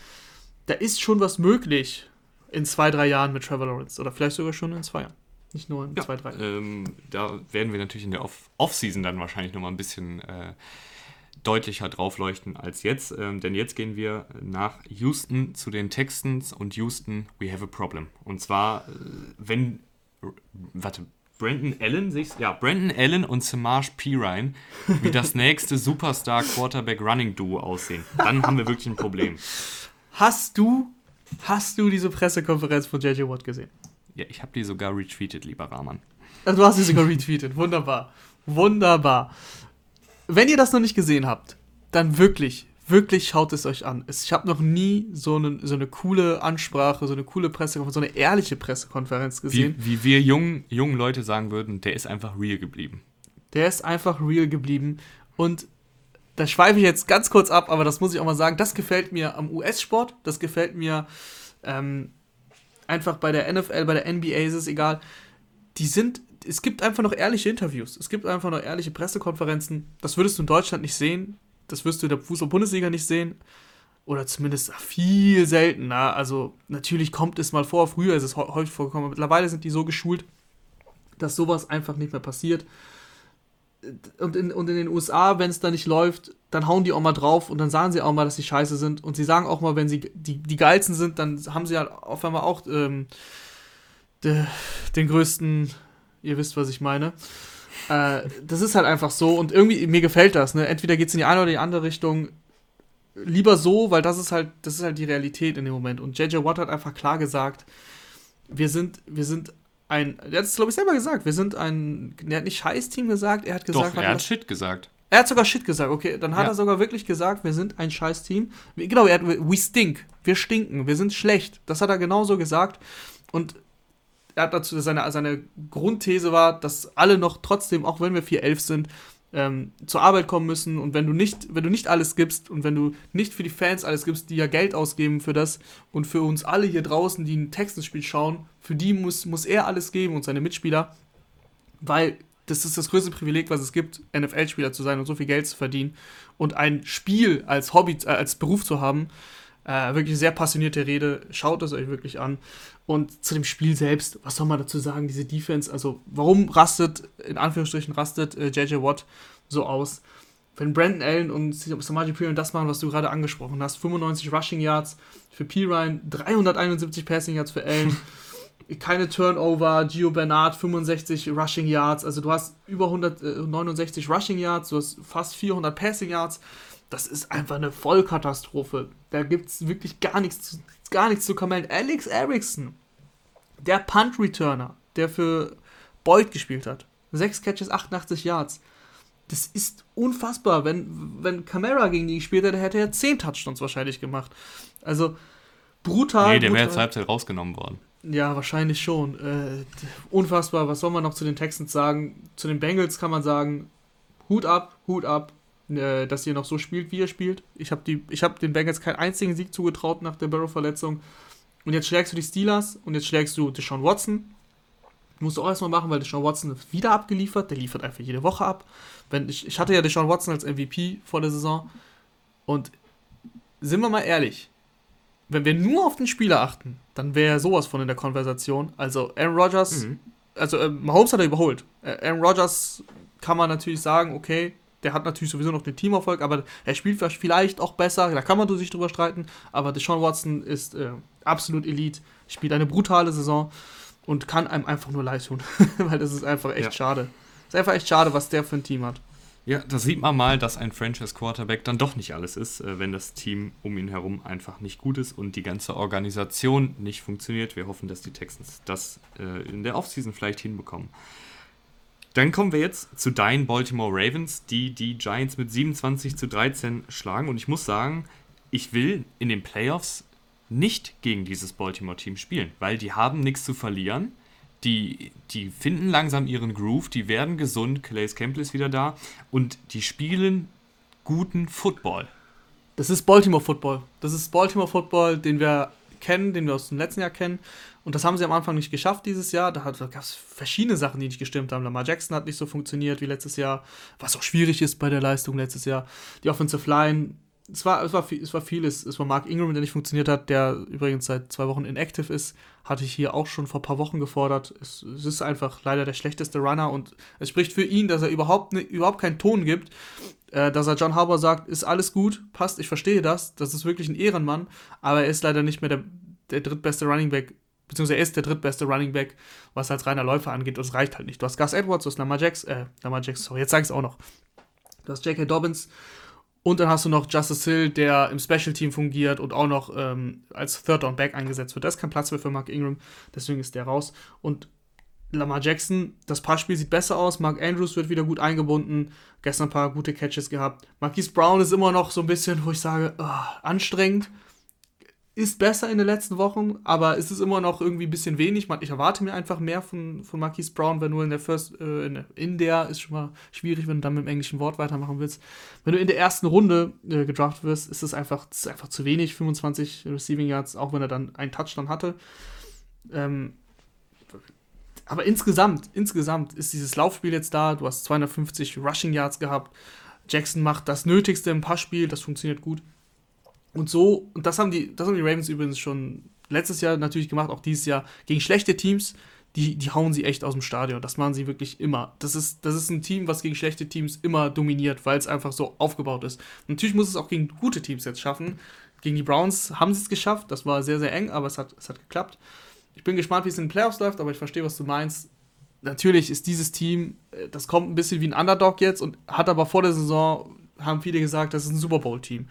Da ist schon was möglich in zwei, drei Jahren mit Trevor Lawrence oder vielleicht sogar schon in zwei Jahren. Nicht nur in ja, zwei, drei Jahren. Ähm, da werden wir natürlich in der Off-Season dann wahrscheinlich nochmal ein bisschen äh, deutlicher draufleuchten als jetzt. Ähm, denn jetzt gehen wir nach Houston zu den Texans und Houston, we have a problem. Und zwar, äh, wenn, warte, Brandon Allen sich, ja, Brandon Allen und Samaj Pirine wie das nächste Superstar Quarterback Running Duo aussehen, dann haben wir wirklich ein Problem. Hast du, hast du diese Pressekonferenz von JJ Watt gesehen? Ja, ich habe die sogar retweetet, lieber Rahman. Also du hast sie sogar retweetet, wunderbar. Wunderbar wenn ihr das noch nicht gesehen habt, dann wirklich, wirklich schaut es euch an. Ich habe noch nie so eine, so eine coole Ansprache, so eine coole Pressekonferenz, so eine ehrliche Pressekonferenz gesehen. Wie, wie wir jungen, jungen Leute sagen würden, der ist einfach real geblieben. Der ist einfach real geblieben. Und da schweife ich jetzt ganz kurz ab, aber das muss ich auch mal sagen, das gefällt mir am US-Sport, das gefällt mir ähm, einfach bei der NFL, bei der NBA ist es egal. Die sind es gibt einfach noch ehrliche Interviews. Es gibt einfach noch ehrliche Pressekonferenzen. Das würdest du in Deutschland nicht sehen. Das wirst du in der Fußball-Bundesliga nicht sehen. Oder zumindest viel seltener. Also, natürlich kommt es mal vor. Früher ist es häufig vorgekommen. Mittlerweile sind die so geschult, dass sowas einfach nicht mehr passiert. Und in, und in den USA, wenn es da nicht läuft, dann hauen die auch mal drauf und dann sagen sie auch mal, dass sie scheiße sind. Und sie sagen auch mal, wenn sie die, die geilsten sind, dann haben sie halt auf einmal auch. Ähm, den größten, ihr wisst, was ich meine. Äh, das ist halt einfach so und irgendwie, mir gefällt das. Ne? Entweder geht es in die eine oder die andere Richtung. Lieber so, weil das ist halt, das ist halt die Realität in dem Moment. Und JJ Watt hat einfach klar gesagt, wir sind, wir sind ein, er hat es glaube ich selber gesagt, wir sind ein, er hat nicht Scheiß-Team gesagt, er hat gesagt, Doch, er hat Shit gesagt. Er hat sogar Shit gesagt, okay, dann hat ja. er sogar wirklich gesagt, wir sind ein Scheiß-Team. Genau, er hat, we stink, wir stinken, wir sind schlecht. Das hat er genauso gesagt. Und er hat dazu, seine, seine Grundthese war, dass alle noch trotzdem, auch wenn wir 4-11 sind, ähm, zur Arbeit kommen müssen und wenn du nicht, wenn du nicht alles gibst und wenn du nicht für die Fans alles gibst, die ja Geld ausgeben für das und für uns alle hier draußen, die ein Texas-Spiel schauen, für die muss, muss er alles geben und seine Mitspieler, weil das ist das größte Privileg, was es gibt, NFL-Spieler zu sein und so viel Geld zu verdienen und ein Spiel als Hobby, äh, als Beruf zu haben. Äh, wirklich sehr passionierte Rede. Schaut es euch wirklich an. Und zu dem Spiel selbst, was soll man dazu sagen? Diese Defense, also warum rastet, in Anführungsstrichen rastet äh, JJ Watt so aus? Wenn Brandon Allen und Samaji Piran das machen, was du gerade angesprochen hast, 95 Rushing Yards für P. Ryan, 371 Passing Yards für Allen, keine Turnover, Gio Bernard 65 Rushing Yards, also du hast über 169 Rushing Yards, du hast fast 400 Passing Yards das ist einfach eine Vollkatastrophe. Da gibt es wirklich gar nichts, zu, gar nichts zu kommentieren. Alex Erickson, der Punt-Returner, der für Boyd gespielt hat. Sechs Catches, 88 Yards. Das ist unfassbar. Wenn, wenn Camara gegen die gespielt hätte, hätte er 10 Touchdowns wahrscheinlich gemacht. Also brutal. Nee, der wäre jetzt Halbzeit rausgenommen worden. Ja, wahrscheinlich schon. Äh, unfassbar. Was soll man noch zu den Texans sagen? Zu den Bengals kann man sagen, Hut ab, Hut ab. Äh, dass ihr noch so spielt, wie ihr spielt. Ich habe hab den Bengals keinen einzigen Sieg zugetraut nach der Barrow-Verletzung. Und jetzt schlägst du die Steelers und jetzt schlägst du Deshaun Watson. Musst du auch erstmal machen, weil Deshaun Watson wieder abgeliefert. Der liefert einfach jede Woche ab. Wenn ich, ich hatte ja Deshaun Watson als MVP vor der Saison. Und sind wir mal ehrlich, wenn wir nur auf den Spieler achten, dann wäre er sowas von in der Konversation. Also Aaron Rodgers, mhm. also äh, Mahomes hat er überholt. Äh, Aaron Rodgers kann man natürlich sagen, okay, der hat natürlich sowieso noch den Teamerfolg, aber er spielt vielleicht auch besser, da kann man sich drüber streiten, aber Deshaun Watson ist äh, absolut Elite, spielt eine brutale Saison und kann einem einfach nur leid tun, weil das ist einfach echt ja. schade. Ist einfach echt schade, was der für ein Team hat. Ja, da sieht man mal, dass ein Franchise Quarterback dann doch nicht alles ist, äh, wenn das Team um ihn herum einfach nicht gut ist und die ganze Organisation nicht funktioniert. Wir hoffen, dass die Texans das äh, in der Offseason vielleicht hinbekommen. Dann kommen wir jetzt zu deinen Baltimore Ravens, die die Giants mit 27 zu 13 schlagen. Und ich muss sagen, ich will in den Playoffs nicht gegen dieses Baltimore-Team spielen, weil die haben nichts zu verlieren. Die, die finden langsam ihren Groove, die werden gesund, Calais Campbell ist wieder da und die spielen guten Football. Das ist Baltimore Football. Das ist Baltimore Football, den wir kennen, den wir aus dem letzten Jahr kennen. Und das haben sie am Anfang nicht geschafft dieses Jahr. Da, da gab es verschiedene Sachen, die nicht gestimmt haben. Lamar Jackson hat nicht so funktioniert wie letztes Jahr, was auch schwierig ist bei der Leistung letztes Jahr. Die Offensive Line, es war, es war, es war vieles. Es war Mark Ingram, der nicht funktioniert hat, der übrigens seit zwei Wochen inactive ist. Hatte ich hier auch schon vor ein paar Wochen gefordert. Es, es ist einfach leider der schlechteste Runner und es spricht für ihn, dass er überhaupt, ne, überhaupt keinen Ton gibt. Äh, dass er John Harbour sagt, ist alles gut, passt, ich verstehe das. Das ist wirklich ein Ehrenmann, aber er ist leider nicht mehr der, der drittbeste Running Back beziehungsweise er ist der drittbeste Running Back, was als reiner Läufer angeht. Das reicht halt nicht. Du hast Gus Edwards, du hast Lamar Jackson, äh, Lamar Jackson, sorry, jetzt sag ich's auch noch. Du hast J.K. Dobbins und dann hast du noch Justice Hill, der im Special Team fungiert und auch noch ähm, als Third Down Back eingesetzt wird. Da ist kein Platz mehr für Mark Ingram, deswegen ist der raus. Und Lamar Jackson, das Passspiel sieht besser aus. Mark Andrews wird wieder gut eingebunden. Gestern ein paar gute Catches gehabt. Marquise Brown ist immer noch so ein bisschen, wo ich sage, oh, anstrengend ist besser in den letzten Wochen, aber es ist immer noch irgendwie ein bisschen wenig. Ich erwarte mir einfach mehr von, von Marquise Brown, wenn du in der First, äh, in, der, ist schon mal schwierig, wenn du dann mit dem englischen Wort weitermachen willst. Wenn du in der ersten Runde äh, gedraft wirst, ist es einfach, einfach zu wenig, 25 Receiving Yards, auch wenn er dann einen Touchdown hatte. Ähm, aber insgesamt, insgesamt ist dieses Laufspiel jetzt da. Du hast 250 Rushing Yards gehabt. Jackson macht das Nötigste im Passspiel, das funktioniert gut. Und so, und das haben die, das haben die Ravens übrigens schon letztes Jahr natürlich gemacht, auch dieses Jahr, gegen schlechte Teams, die, die hauen sie echt aus dem Stadion. Das machen sie wirklich immer. Das ist, das ist ein Team, was gegen schlechte Teams immer dominiert, weil es einfach so aufgebaut ist. natürlich muss es auch gegen gute Teams jetzt schaffen. Gegen die Browns haben sie es geschafft. Das war sehr, sehr eng, aber es hat, es hat geklappt. Ich bin gespannt, wie es in den Playoffs läuft, aber ich verstehe, was du meinst. Natürlich ist dieses Team, äh, das kommt ein bisschen wie ein Underdog jetzt und hat aber vor der Saison, haben viele gesagt, das ist ein Super Bowl-Team.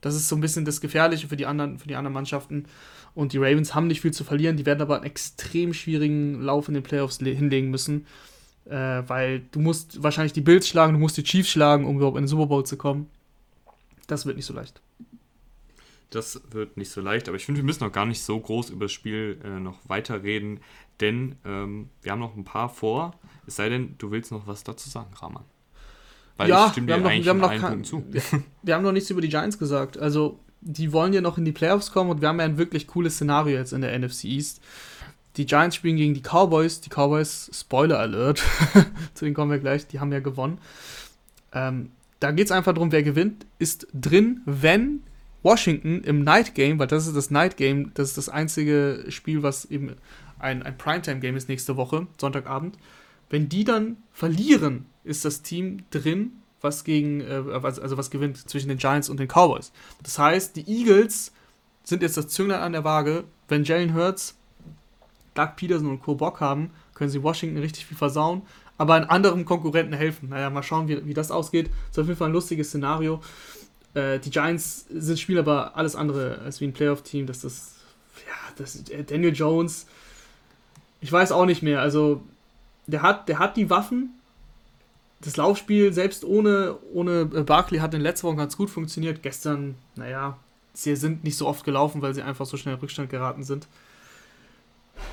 Das ist so ein bisschen das Gefährliche für die anderen, für die anderen Mannschaften. Und die Ravens haben nicht viel zu verlieren, die werden aber einen extrem schwierigen Lauf in den Playoffs hinlegen müssen. Äh, weil du musst wahrscheinlich die Bills schlagen, du musst die Chiefs schlagen, um überhaupt in den Super Bowl zu kommen. Das wird nicht so leicht. Das wird nicht so leicht, aber ich finde, wir müssen noch gar nicht so groß über das Spiel äh, noch weiterreden, denn ähm, wir haben noch ein paar vor. Es sei denn, du willst noch was dazu sagen, Rahman. Weil ja, ich stimme wir dir noch, wir haben noch kein, zu. Wir, wir, haben noch nichts über die Giants gesagt. Also, die wollen ja noch in die Playoffs kommen und wir haben ja ein wirklich cooles Szenario jetzt in der NFC East. Die Giants spielen gegen die Cowboys. Die Cowboys, Spoiler Alert, zu denen kommen wir gleich, die haben ja gewonnen. Ähm, da geht es einfach darum, wer gewinnt, ist drin, wenn Washington im Night Game, weil das ist das Night Game, das ist das einzige Spiel, was eben ein, ein Primetime-Game ist nächste Woche, Sonntagabend. Wenn die dann verlieren, ist das Team drin, was gegen, äh, also was gewinnt zwischen den Giants und den Cowboys. Das heißt, die Eagles sind jetzt das Zünglein an der Waage. Wenn Jalen Hurts, Doug Peterson und Co. Bock haben, können sie Washington richtig viel versauen, aber einen anderen Konkurrenten helfen. Naja, mal schauen, wie, wie das ausgeht. Ist auf jeden Fall ein lustiges Szenario. Äh, die Giants sind spielen aber alles andere als wie ein Playoff-Team. Das ist, ja, das äh, Daniel Jones, ich weiß auch nicht mehr. Also, der hat, der hat die Waffen. Das Laufspiel, selbst ohne, ohne äh, Barkley, hat in letzter Woche ganz gut funktioniert. Gestern, naja, sie sind nicht so oft gelaufen, weil sie einfach so schnell in Rückstand geraten sind.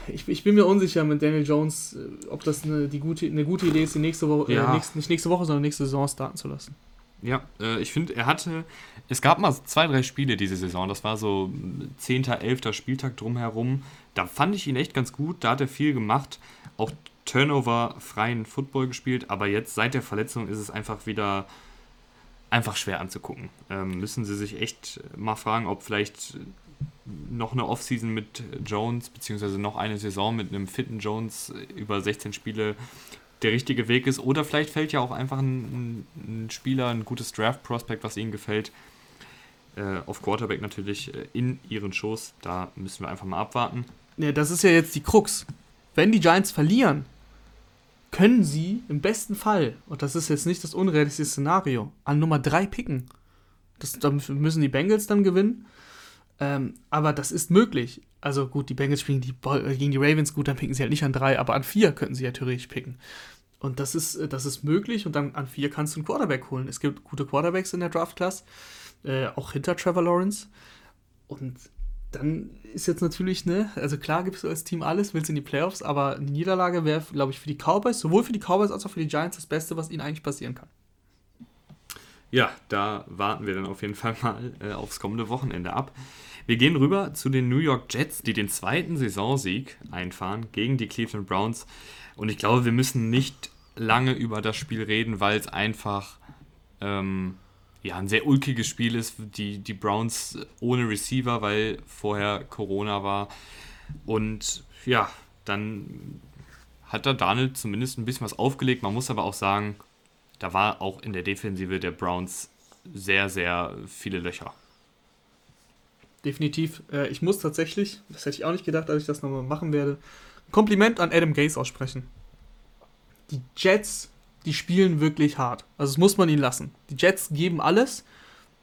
Ich, ich bin mir unsicher mit Daniel Jones, äh, ob das eine, die gute, eine gute Idee ist, die nächste Woche, ja. äh, nächste, nicht nächste Woche, sondern nächste Saison starten zu lassen. Ja, äh, ich finde, er hatte, es gab mal zwei, drei Spiele diese Saison, das war so 10., 11. Spieltag drumherum. Da fand ich ihn echt ganz gut, da hat er viel gemacht, auch Turnover-freien Football gespielt, aber jetzt seit der Verletzung ist es einfach wieder einfach schwer anzugucken. Ähm, müssen sie sich echt mal fragen, ob vielleicht noch eine Offseason mit Jones, beziehungsweise noch eine Saison mit einem fitten Jones über 16 Spiele der richtige Weg ist. Oder vielleicht fällt ja auch einfach ein, ein Spieler, ein gutes Draft-Prospect, was ihnen gefällt, äh, auf Quarterback natürlich äh, in ihren Schoß. Da müssen wir einfach mal abwarten. Ja, das ist ja jetzt die Krux. Wenn die Giants verlieren, können sie im besten Fall, und das ist jetzt nicht das unrealistische Szenario, an Nummer 3 picken. Das, da müssen die Bengals dann gewinnen. Ähm, aber das ist möglich. Also gut, die Bengals spielen die, äh, gegen die Ravens, gut, dann picken sie halt nicht an drei, aber an vier könnten sie ja theoretisch picken. Und das ist, äh, das ist möglich und dann an vier kannst du einen Quarterback holen. Es gibt gute Quarterbacks in der Draft-Class, äh, auch hinter Trevor Lawrence. Und dann ist jetzt natürlich, ne, also klar gibst du als Team alles, willst in die Playoffs, aber eine Niederlage wäre, glaube ich, für die Cowboys, sowohl für die Cowboys als auch für die Giants das Beste, was ihnen eigentlich passieren kann. Ja, da warten wir dann auf jeden Fall mal äh, aufs kommende Wochenende ab. Wir gehen rüber zu den New York Jets, die den zweiten Saisonsieg einfahren gegen die Cleveland Browns. Und ich glaube, wir müssen nicht lange über das Spiel reden, weil es einfach ähm, ja, ein sehr ulkiges Spiel ist. Die, die Browns ohne Receiver, weil vorher Corona war. Und ja, dann hat da Daniel zumindest ein bisschen was aufgelegt. Man muss aber auch sagen, da war auch in der Defensive der Browns sehr, sehr viele Löcher. Definitiv. Äh, ich muss tatsächlich, das hätte ich auch nicht gedacht, dass ich das nochmal machen werde, Kompliment an Adam Gaze aussprechen. Die Jets, die spielen wirklich hart. Also das muss man ihnen lassen. Die Jets geben alles.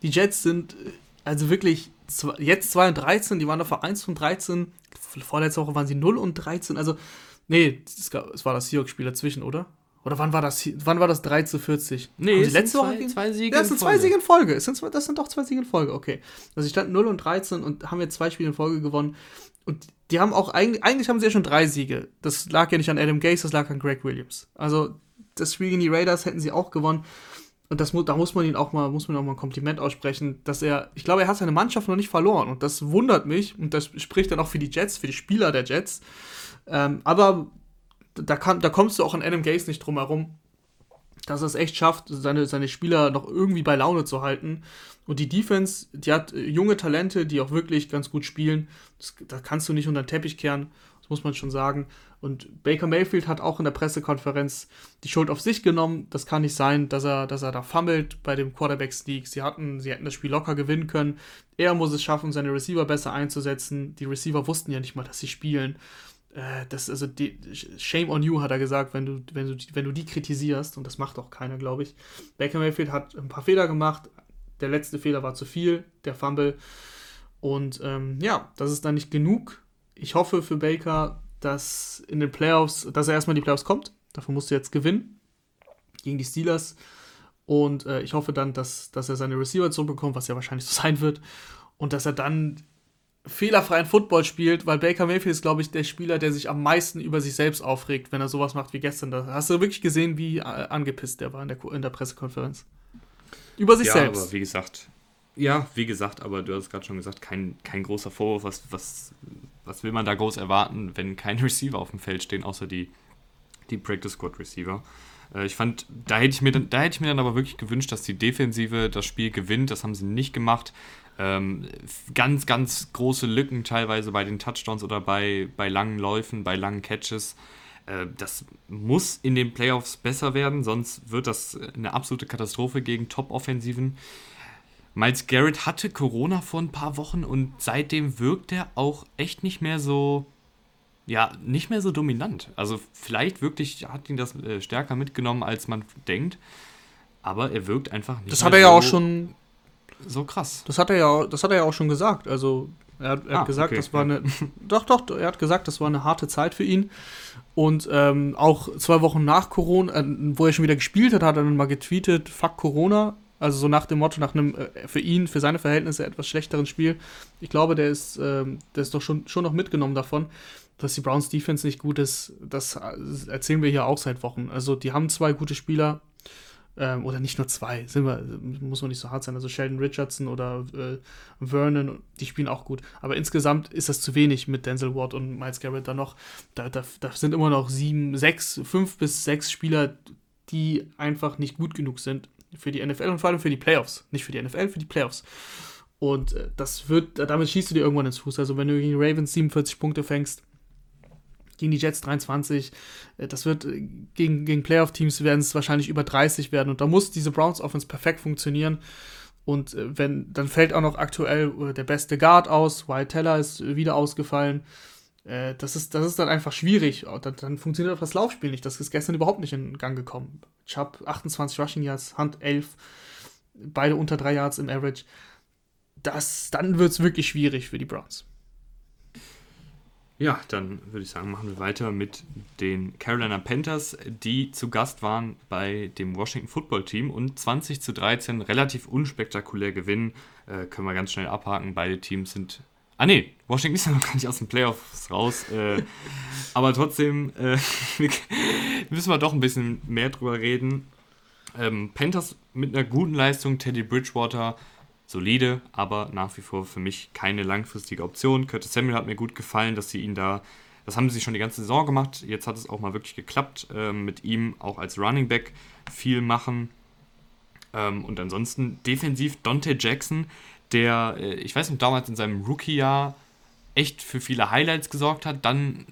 Die Jets sind äh, also wirklich jetzt 2 und 13, die waren davor 1 und 13. Vorletzte Woche waren sie 0 und 13. Also, nee, es war das Seahawks-Spiel dazwischen, oder? Oder wann war das, wann war das 3 zu 40? Nee, die letzte Woche zwei, zwei Siege ja, das sind zwei Siege in Folge. Es sind, das sind doch zwei Siege in Folge, okay. Also, sie standen 0 und 13 und haben jetzt zwei Spiele in Folge gewonnen. Und die haben auch, eigentlich, eigentlich haben sie ja schon drei Siege. Das lag ja nicht an Adam Gase, das lag an Greg Williams. Also, das Spiel gegen die Raiders hätten sie auch gewonnen. Und das, da muss man ihn auch mal, muss man auch mal ein Kompliment aussprechen, dass er, ich glaube, er hat seine Mannschaft noch nicht verloren. Und das wundert mich. Und das spricht dann auch für die Jets, für die Spieler der Jets. Ähm, aber da, kann, da kommst du auch an Adam Gase nicht drum herum, dass er es echt schafft, seine, seine Spieler noch irgendwie bei Laune zu halten. Und die Defense, die hat junge Talente, die auch wirklich ganz gut spielen. Das, da kannst du nicht unter den Teppich kehren. Das muss man schon sagen. Und Baker Mayfield hat auch in der Pressekonferenz die Schuld auf sich genommen. Das kann nicht sein, dass er, dass er da fummelt bei dem Quarterback Sneak. Sie hatten, sie hätten das Spiel locker gewinnen können. Er muss es schaffen, seine Receiver besser einzusetzen. Die Receiver wussten ja nicht mal, dass sie spielen. Äh, das also die, Shame on you, hat er gesagt, wenn du, wenn du, wenn du die kritisierst. Und das macht auch keiner, glaube ich. Baker Mayfield hat ein paar Fehler gemacht. Der letzte Fehler war zu viel, der Fumble. Und ähm, ja, das ist dann nicht genug. Ich hoffe für Baker, dass in den Playoffs, dass er erstmal in die Playoffs kommt. Dafür musst du jetzt gewinnen gegen die Steelers. Und äh, ich hoffe dann, dass, dass er seine Receiver zurückbekommt, was ja wahrscheinlich so sein wird. Und dass er dann fehlerfreien Football spielt, weil Baker Mayfield ist, glaube ich, der Spieler, der sich am meisten über sich selbst aufregt, wenn er sowas macht wie gestern. Da hast du wirklich gesehen, wie äh, angepisst der war in der, in der Pressekonferenz. Über sich ja, selbst. Aber wie gesagt, ja, wie gesagt, aber du hast gerade schon gesagt, kein, kein großer Vorwurf. Was, was, was will man da groß erwarten, wenn keine Receiver auf dem Feld stehen, außer die, die Practice Squad Receiver? Äh, ich fand, da hätte ich, mir dann, da hätte ich mir dann aber wirklich gewünscht, dass die Defensive das Spiel gewinnt. Das haben sie nicht gemacht. Ähm, ganz, ganz große Lücken teilweise bei den Touchdowns oder bei, bei langen Läufen, bei langen Catches. Äh, das muss in den Playoffs besser werden, sonst wird das eine absolute Katastrophe gegen Top-Offensiven. Miles Garrett hatte Corona vor ein paar Wochen und seitdem wirkt er auch echt nicht mehr so, ja, nicht mehr so dominant. Also vielleicht wirklich hat ihn das äh, stärker mitgenommen, als man denkt, aber er wirkt einfach nicht. Das hat er ja so, auch schon so krass. Das hat er ja, das hat er ja auch schon gesagt. Also er, hat, er ah, hat gesagt, okay, das war ja. eine, doch, doch, er hat gesagt, das war eine harte Zeit für ihn. Und ähm, auch zwei Wochen nach Corona, äh, wo er schon wieder gespielt hat, hat er dann mal getweetet, fuck Corona. Also so nach dem Motto, nach einem äh, für ihn, für seine Verhältnisse etwas schlechteren Spiel. Ich glaube, der ist, äh, der ist doch schon, schon noch mitgenommen davon, dass die Browns Defense nicht gut ist. Das erzählen wir hier auch seit Wochen. Also die haben zwei gute Spieler, ähm, oder nicht nur zwei, sind wir, muss man nicht so hart sein. Also Sheldon Richardson oder äh, Vernon, die spielen auch gut. Aber insgesamt ist das zu wenig mit Denzel Ward und Miles Garrett da noch. Da, da, da sind immer noch sieben, sechs, fünf bis sechs Spieler, die einfach nicht gut genug sind für die NFL und vor allem für die Playoffs. Nicht für die NFL, für die Playoffs. Und äh, das wird, damit schießt du dir irgendwann ins Fuß. Also wenn du gegen Ravens 47 Punkte fängst, gegen die Jets 23, äh, das wird äh, gegen, gegen Playoff-Teams werden es wahrscheinlich über 30 werden. Und da muss diese Browns-Offense perfekt funktionieren. Und wenn, dann fällt auch noch aktuell der beste Guard aus, Wyatt Teller ist wieder ausgefallen. Das ist, das ist dann einfach schwierig. Dann, dann funktioniert auch das Laufspiel nicht. Das ist gestern überhaupt nicht in Gang gekommen. Chubb 28 Rushing Yards, Hunt 11, beide unter 3 Yards im Average. Das, dann wird es wirklich schwierig für die Browns. Ja, dann würde ich sagen, machen wir weiter mit den Carolina Panthers, die zu Gast waren bei dem Washington Football Team und 20 zu 13 relativ unspektakulär gewinnen. Äh, können wir ganz schnell abhaken. Beide Teams sind. Ah, nee, Washington ist ja noch gar nicht aus den Playoffs raus. Äh, aber trotzdem äh, müssen wir doch ein bisschen mehr drüber reden. Ähm, Panthers mit einer guten Leistung, Teddy Bridgewater solide, aber nach wie vor für mich keine langfristige Option. Curtis Samuel hat mir gut gefallen, dass sie ihn da, das haben sie schon die ganze Saison gemacht. Jetzt hat es auch mal wirklich geklappt, äh, mit ihm auch als Running Back viel machen. Ähm, und ansonsten defensiv Dante Jackson, der, äh, ich weiß nicht, damals in seinem Rookie-Jahr echt für viele Highlights gesorgt hat, dann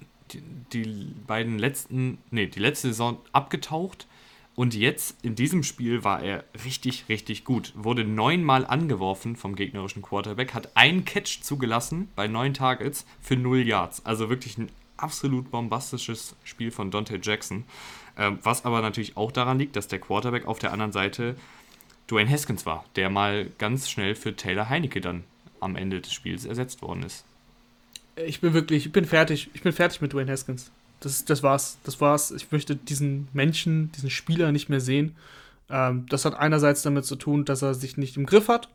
die, beiden letzten, nee, die letzte Saison abgetaucht und jetzt in diesem Spiel war er richtig, richtig gut. Wurde neunmal angeworfen vom gegnerischen Quarterback, hat einen Catch zugelassen bei neun Targets für null Yards. Also wirklich ein absolut bombastisches Spiel von Dante Jackson. Ähm, was aber natürlich auch daran liegt, dass der Quarterback auf der anderen Seite Dwayne Haskins war, der mal ganz schnell für Taylor Heinecke dann am Ende des Spiels ersetzt worden ist. Ich bin wirklich, ich bin fertig. Ich bin fertig mit Dwayne Haskins. Das, das war's. Das war's. Ich möchte diesen Menschen, diesen Spieler nicht mehr sehen. Ähm, das hat einerseits damit zu tun, dass er sich nicht im Griff hat,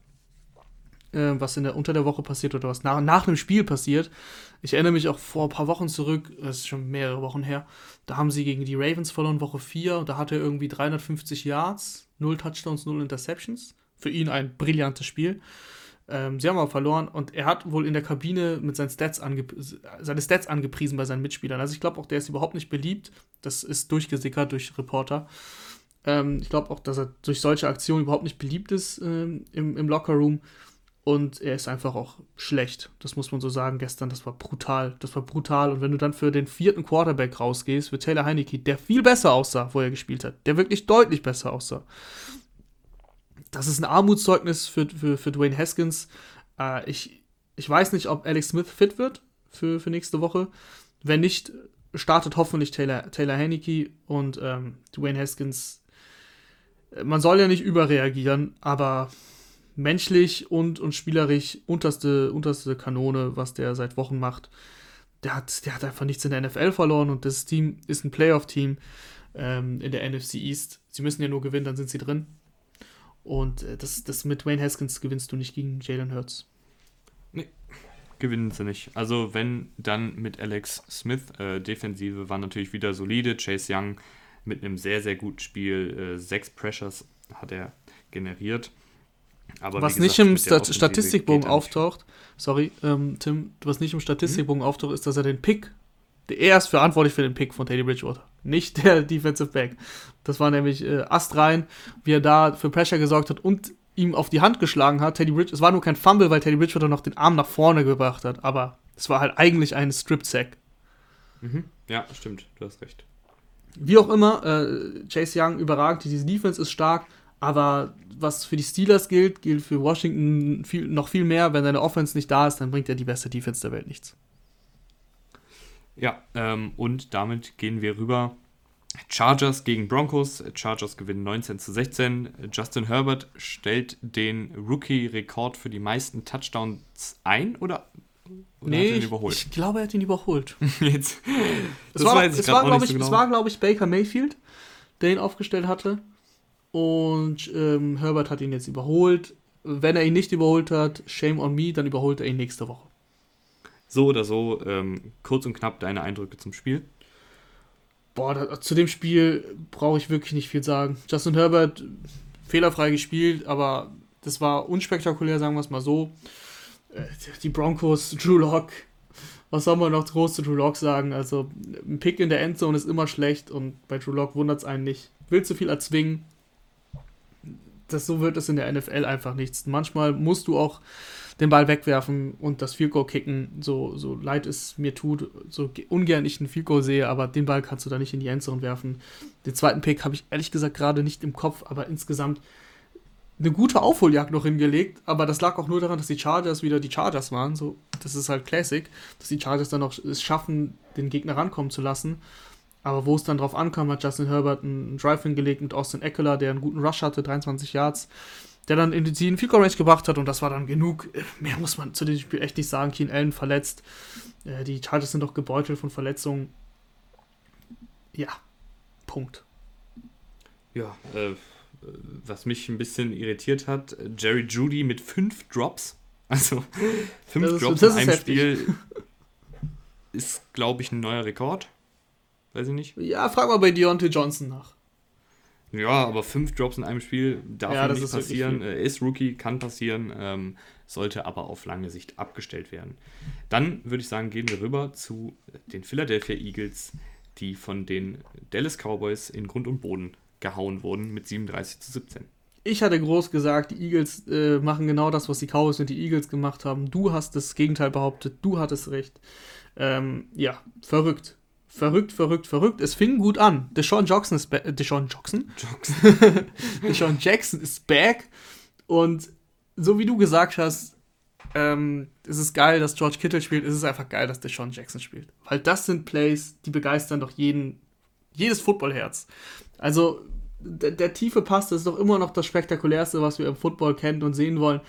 äh, was in der, unter der Woche passiert oder was nach, nach einem Spiel passiert. Ich erinnere mich auch vor ein paar Wochen zurück, das ist schon mehrere Wochen her, da haben sie gegen die Ravens verloren, Woche 4, und da hatte er irgendwie 350 Yards, 0 Touchdowns, 0 Interceptions. Für ihn ein brillantes Spiel. Ähm, sie haben aber verloren und er hat wohl in der Kabine mit seinen Stats seine Stats angepriesen bei seinen Mitspielern. Also ich glaube auch, der ist überhaupt nicht beliebt. Das ist durchgesickert durch Reporter. Ähm, ich glaube auch, dass er durch solche Aktionen überhaupt nicht beliebt ist ähm, im, im Lockerroom. Und er ist einfach auch schlecht. Das muss man so sagen. Gestern, das war brutal. Das war brutal. Und wenn du dann für den vierten Quarterback rausgehst, für Taylor Heineke, der viel besser aussah, wo er gespielt hat, der wirklich deutlich besser aussah. Das ist ein Armutszeugnis für, für, für Dwayne Haskins. Äh, ich, ich weiß nicht, ob Alex Smith fit wird für, für nächste Woche. Wenn nicht, startet hoffentlich Taylor, Taylor Heineke und ähm, Dwayne Haskins. Man soll ja nicht überreagieren, aber menschlich und, und spielerisch unterste, unterste Kanone, was der seit Wochen macht. Der hat, der hat einfach nichts in der NFL verloren und das Team ist ein Playoff-Team ähm, in der NFC East. Sie müssen ja nur gewinnen, dann sind sie drin. Und äh, das, das mit Wayne Haskins gewinnst du nicht gegen Jalen Hurts. Nee, gewinnen sie nicht. Also wenn, dann mit Alex Smith. Äh, Defensive war natürlich wieder solide. Chase Young mit einem sehr, sehr guten Spiel. Äh, sechs Pressures hat er generiert. Aber was gesagt, nicht im Stat Statistikbogen auftaucht, sorry, ähm, Tim, was nicht im Statistikbogen hm? auftaucht, ist, dass er den Pick, er ist verantwortlich für den Pick von Teddy Bridgewater, nicht der Defensive Back. Das war nämlich äh, astrein, wie er da für Pressure gesorgt hat und ihm auf die Hand geschlagen hat. Teddy Bridge, es war nur kein Fumble, weil Teddy Bridgewater noch den Arm nach vorne gebracht hat, aber es war halt eigentlich ein Strip-Sack. Mhm. Ja, stimmt, du hast recht. Wie auch immer, äh, Chase Young überragt, diese Defense ist stark, aber was für die Steelers gilt, gilt für Washington viel, noch viel mehr. Wenn deine Offense nicht da ist, dann bringt ja die beste Defense der Welt nichts. Ja, ähm, und damit gehen wir rüber. Chargers gegen Broncos. Chargers gewinnen 19 zu 16. Justin Herbert stellt den Rookie-Rekord für die meisten Touchdowns ein oder, oder nee, ich, ich, glaube, er hat ihn überholt. Jetzt, das, das war, ich es war, glaube ich, so genau. glaub ich, Baker Mayfield, der ihn aufgestellt hatte. Und ähm, Herbert hat ihn jetzt überholt. Wenn er ihn nicht überholt hat, shame on me, dann überholt er ihn nächste Woche. So oder so, ähm, kurz und knapp deine Eindrücke zum Spiel. Boah, da, zu dem Spiel brauche ich wirklich nicht viel sagen. Justin Herbert, fehlerfrei gespielt, aber das war unspektakulär, sagen wir es mal so. Äh, die Broncos, Drew Lock, was soll man noch groß zu Drew Lock sagen? Also, ein Pick in der Endzone ist immer schlecht und bei Drew Lock wundert es einen nicht. Will zu viel erzwingen, das, so wird es in der NFL einfach nichts. Manchmal musst du auch den Ball wegwerfen und das Field Goal kicken, so, so leid es mir tut, so ungern ich einen Field Goal sehe, aber den Ball kannst du da nicht in die Endzone werfen. Den zweiten Pick habe ich ehrlich gesagt gerade nicht im Kopf, aber insgesamt eine gute Aufholjagd noch hingelegt, aber das lag auch nur daran, dass die Chargers wieder die Chargers waren. So, das ist halt Classic, dass die Chargers dann auch es schaffen, den Gegner rankommen zu lassen. Aber wo es dann drauf ankam, hat Justin Herbert einen Drive hingelegt mit Austin Eckler, der einen guten Rush hatte, 23 Yards, der dann in die Field Range gebracht hat und das war dann genug. Mehr muss man zu dem Spiel echt nicht sagen. Keen Allen verletzt. Äh, die Chargers sind doch gebeutelt von Verletzungen. Ja, Punkt. Ja, äh, was mich ein bisschen irritiert hat, Jerry Judy mit fünf Drops. Also fünf ist, Drops in einem Spiel ist, glaube ich, ein neuer Rekord. Weiß ich nicht. Ja, frag mal bei Deontay Johnson nach. Ja, aber fünf Drops in einem Spiel darf ja, nicht passieren. Er ist Rookie, kann passieren, ähm, sollte aber auf lange Sicht abgestellt werden. Dann würde ich sagen, gehen wir rüber zu den Philadelphia Eagles, die von den Dallas Cowboys in Grund und Boden gehauen wurden mit 37 zu 17. Ich hatte groß gesagt, die Eagles äh, machen genau das, was die Cowboys und die Eagles gemacht haben. Du hast das Gegenteil behauptet, du hattest recht. Ähm, ja, verrückt verrückt, verrückt, verrückt. Es fing gut an. Deshaun Jackson ist back. Deshaun Jackson? Jackson. Deshaun Jackson ist back. Und so wie du gesagt hast, ähm, es ist geil, dass George Kittle spielt. Es ist einfach geil, dass Deshaun Jackson spielt. Weil das sind Plays, die begeistern doch jeden, jedes Footballherz. Also, der, der tiefe Pass, das ist doch immer noch das Spektakulärste, was wir im Football kennen und sehen wollen.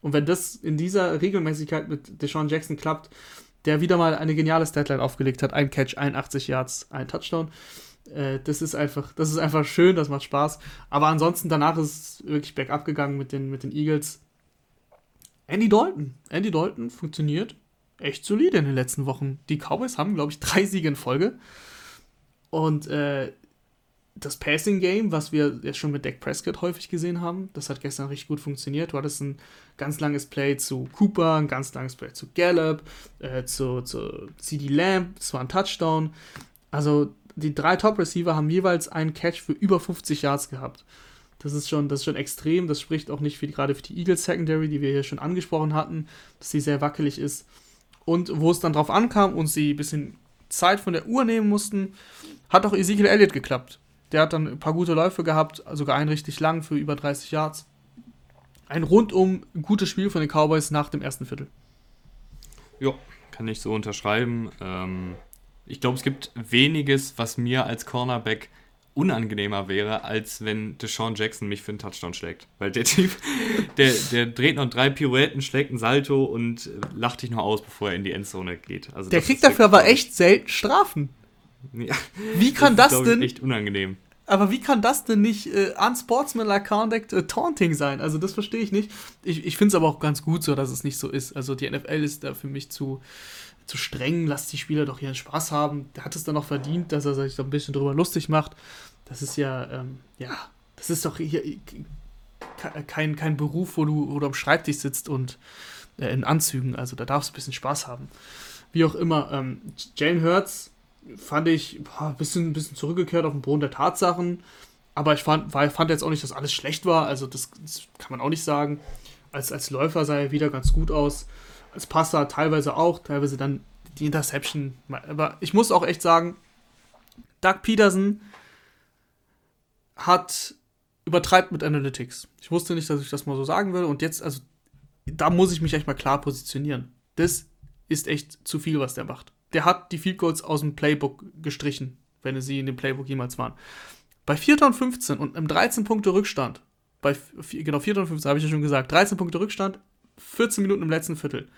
Und wenn das in dieser Regelmäßigkeit mit Deshaun Jackson klappt, der wieder mal eine geniale Statline aufgelegt hat. Ein Catch, 81 Yards, ein Touchdown. Äh, das ist einfach, das ist einfach schön, das macht Spaß. Aber ansonsten danach ist es wirklich bergab gegangen mit den, mit den Eagles. Andy Dalton. Andy Dalton funktioniert echt solide in den letzten Wochen. Die Cowboys haben, glaube ich, drei Siege in Folge. Und äh, das Passing Game, was wir jetzt schon mit Dak Prescott häufig gesehen haben, das hat gestern richtig gut funktioniert. Du hattest ein ganz langes Play zu Cooper, ein ganz langes Play zu Gallup, äh, zu, zu CD Lamb, das war ein Touchdown. Also die drei Top Receiver haben jeweils einen Catch für über 50 Yards gehabt. Das ist schon, das ist schon extrem. Das spricht auch nicht für gerade für die Eagles Secondary, die wir hier schon angesprochen hatten, dass sie sehr wackelig ist. Und wo es dann drauf ankam und sie ein bisschen Zeit von der Uhr nehmen mussten, hat auch Ezekiel Elliott geklappt. Der hat dann ein paar gute Läufe gehabt, sogar einen richtig lang für über 30 Yards. Ein rundum gutes Spiel von den Cowboys nach dem ersten Viertel. Ja, kann ich so unterschreiben. Ähm, ich glaube, es gibt weniges, was mir als Cornerback unangenehmer wäre, als wenn Deshaun Jackson mich für einen Touchdown schlägt. Weil der Typ, der, der dreht noch drei Pirouetten, schlägt ein Salto und lacht dich nur aus, bevor er in die Endzone geht. Also der kriegt dafür aber echt selten Strafen. Ja, wie kann das, das ist, denn? echt unangenehm. Aber wie kann das denn nicht äh, unsportsmanlike conduct äh, taunting sein? Also das verstehe ich nicht. Ich, ich finde es aber auch ganz gut so, dass es nicht so ist. Also die NFL ist da für mich zu, zu streng. Lasst die Spieler doch ihren Spaß haben. Der hat es dann noch verdient, dass er sich da ein bisschen drüber lustig macht. Das ist ja, ähm, ja, das ist doch hier kein, kein Beruf, wo du, wo du am Schreibtisch sitzt und äh, in Anzügen. Also da darfst du ein bisschen Spaß haben. Wie auch immer, ähm, Jane Hurts fand ich boah, ein bisschen, bisschen zurückgekehrt auf den Boden der Tatsachen. Aber ich fand, war, fand jetzt auch nicht, dass alles schlecht war. Also, das, das, kann man auch nicht sagen. Als, als Läufer sah er wieder ganz gut aus. Als Passer teilweise auch, teilweise dann die Interception. Aber ich muss auch echt sagen, Doug Peterson hat übertreibt mit Analytics. Ich wusste nicht, dass ich das mal so sagen will. Und jetzt, also, da muss ich mich echt mal klar positionieren. Das ist echt zu viel, was der macht der hat die Field Goals aus dem Playbook gestrichen, wenn sie in dem Playbook jemals waren. Bei 4. und 15 und im 13 Punkte Rückstand, bei genau 4. und 15 habe ich ja schon gesagt, 13 Punkte Rückstand, 14 Minuten im letzten Viertel.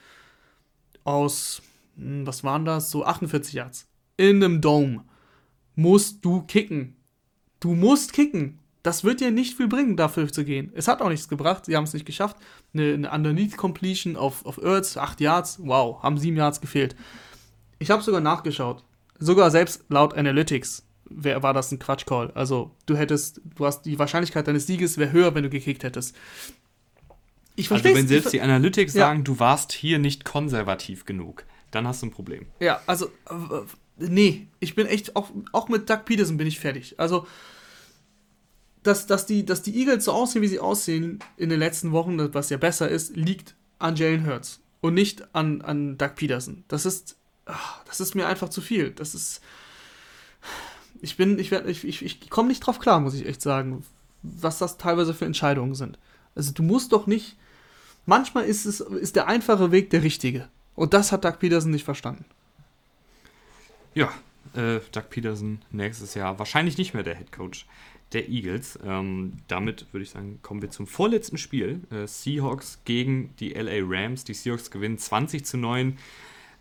Aus, hm, was waren das? So 48 Yards. In einem Dome musst du kicken. Du musst kicken. Das wird dir nicht viel bringen, dafür zu gehen. Es hat auch nichts gebracht. Sie haben es nicht geschafft. Eine, eine Underneath Completion auf, auf Earths, 8 Yards. Wow, haben 7 Yards gefehlt. Ich habe sogar nachgeschaut. Sogar selbst laut Analytics wär, war das ein Quatschcall. Also du hättest, du hast die Wahrscheinlichkeit deines Sieges wäre höher, wenn du gekickt hättest. Ich also wenn selbst die Analytics ja. sagen, du warst hier nicht konservativ genug, dann hast du ein Problem. Ja, also äh, nee, ich bin echt auch, auch mit Doug Peterson bin ich fertig. Also dass, dass, die, dass die Eagles so aussehen, wie sie aussehen in den letzten Wochen, was ja besser ist, liegt an Jalen Hurts und nicht an, an Doug Peterson. Das ist ach, das ist mir einfach zu viel. Das ist. Ich bin, ich werde, ich, ich, ich komme nicht drauf klar, muss ich echt sagen, was das teilweise für Entscheidungen sind. Also du musst doch nicht. Manchmal ist es, ist der einfache Weg der richtige. Und das hat Doug Peterson nicht verstanden. Ja, äh, Doug Peterson nächstes Jahr wahrscheinlich nicht mehr der Head Coach der Eagles. Ähm, damit würde ich sagen, kommen wir zum vorletzten Spiel. Äh, Seahawks gegen die LA Rams. Die Seahawks gewinnen 20 zu 9.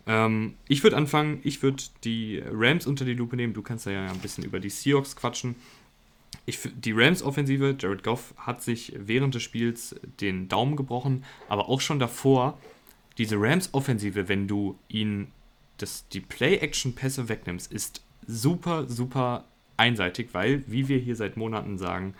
Ähm, ich würde anfangen, ich würde die Rams unter die Lupe nehmen. Du kannst ja ein bisschen über die Seahawks quatschen. Ich, die Rams-Offensive, Jared Goff hat sich während des Spiels den Daumen gebrochen, aber auch schon davor, diese Rams-Offensive, wenn du ihn das, die Play-Action-Pässe wegnimmst, ist super, super einseitig, weil, wie wir hier seit Monaten sagen,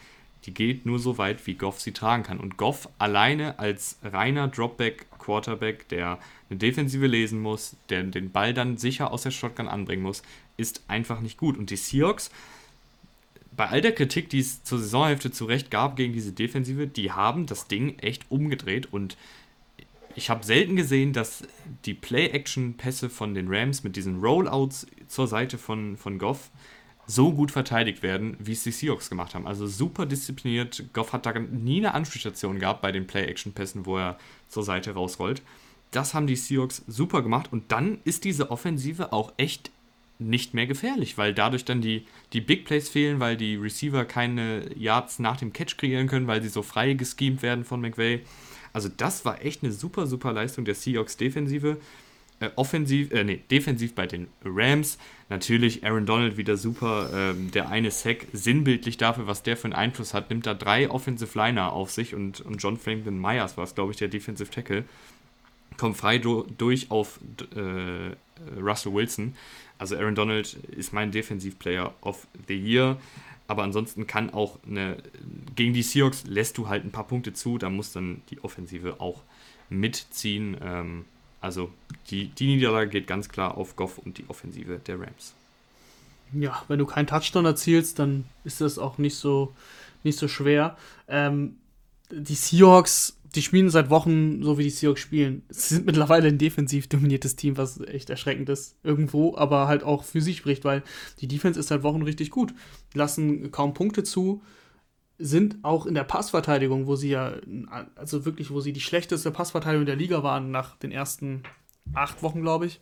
die geht nur so weit, wie Goff sie tragen kann. Und Goff alleine als reiner Dropback-Quarterback, der eine Defensive lesen muss, der den Ball dann sicher aus der Shotgun anbringen muss, ist einfach nicht gut. Und die Seahawks, bei all der Kritik, die es zur Saisonhälfte zu Recht gab gegen diese Defensive, die haben das Ding echt umgedreht und ich habe selten gesehen, dass die Play-Action-Pässe von den Rams mit diesen Rollouts zur Seite von, von Goff so gut verteidigt werden, wie es die Seahawks gemacht haben. Also super diszipliniert. Goff hat da nie eine Anspielstation gehabt bei den Play-Action-Pässen, wo er zur Seite rausrollt. Das haben die Seahawks super gemacht und dann ist diese Offensive auch echt nicht mehr gefährlich, weil dadurch dann die, die Big Plays fehlen, weil die Receiver keine Yards nach dem Catch kreieren können, weil sie so frei geschemt werden von McVay. Also das war echt eine super, super Leistung der Seahawks Defensive äh, offensiv, äh, nee, defensiv bei den Rams. Natürlich Aaron Donald wieder super. Ähm, der eine Sack, sinnbildlich dafür, was der für einen Einfluss hat, nimmt da drei Offensive Liner auf sich und, und John Franklin Myers war es, glaube ich, der Defensive Tackle. Kommt frei do, durch auf äh, Russell Wilson. Also Aaron Donald ist mein Defensivplayer of the Year. Aber ansonsten kann auch eine. Gegen die Seahawks lässt du halt ein paar Punkte zu, da muss dann die Offensive auch mitziehen. Ähm, also die, die Niederlage geht ganz klar auf Goff und die Offensive der Rams. Ja, wenn du keinen Touchdown erzielst, dann ist das auch nicht so, nicht so schwer. Ähm, die Seahawks, die spielen seit Wochen so, wie die Seahawks spielen. Sie sind mittlerweile ein defensiv dominiertes Team, was echt erschreckend ist irgendwo, aber halt auch für sich spricht, weil die Defense ist seit Wochen richtig gut. Die lassen kaum Punkte zu, sind auch in der Passverteidigung, wo sie ja, also wirklich, wo sie die schlechteste Passverteidigung der Liga waren nach den ersten acht Wochen, glaube ich,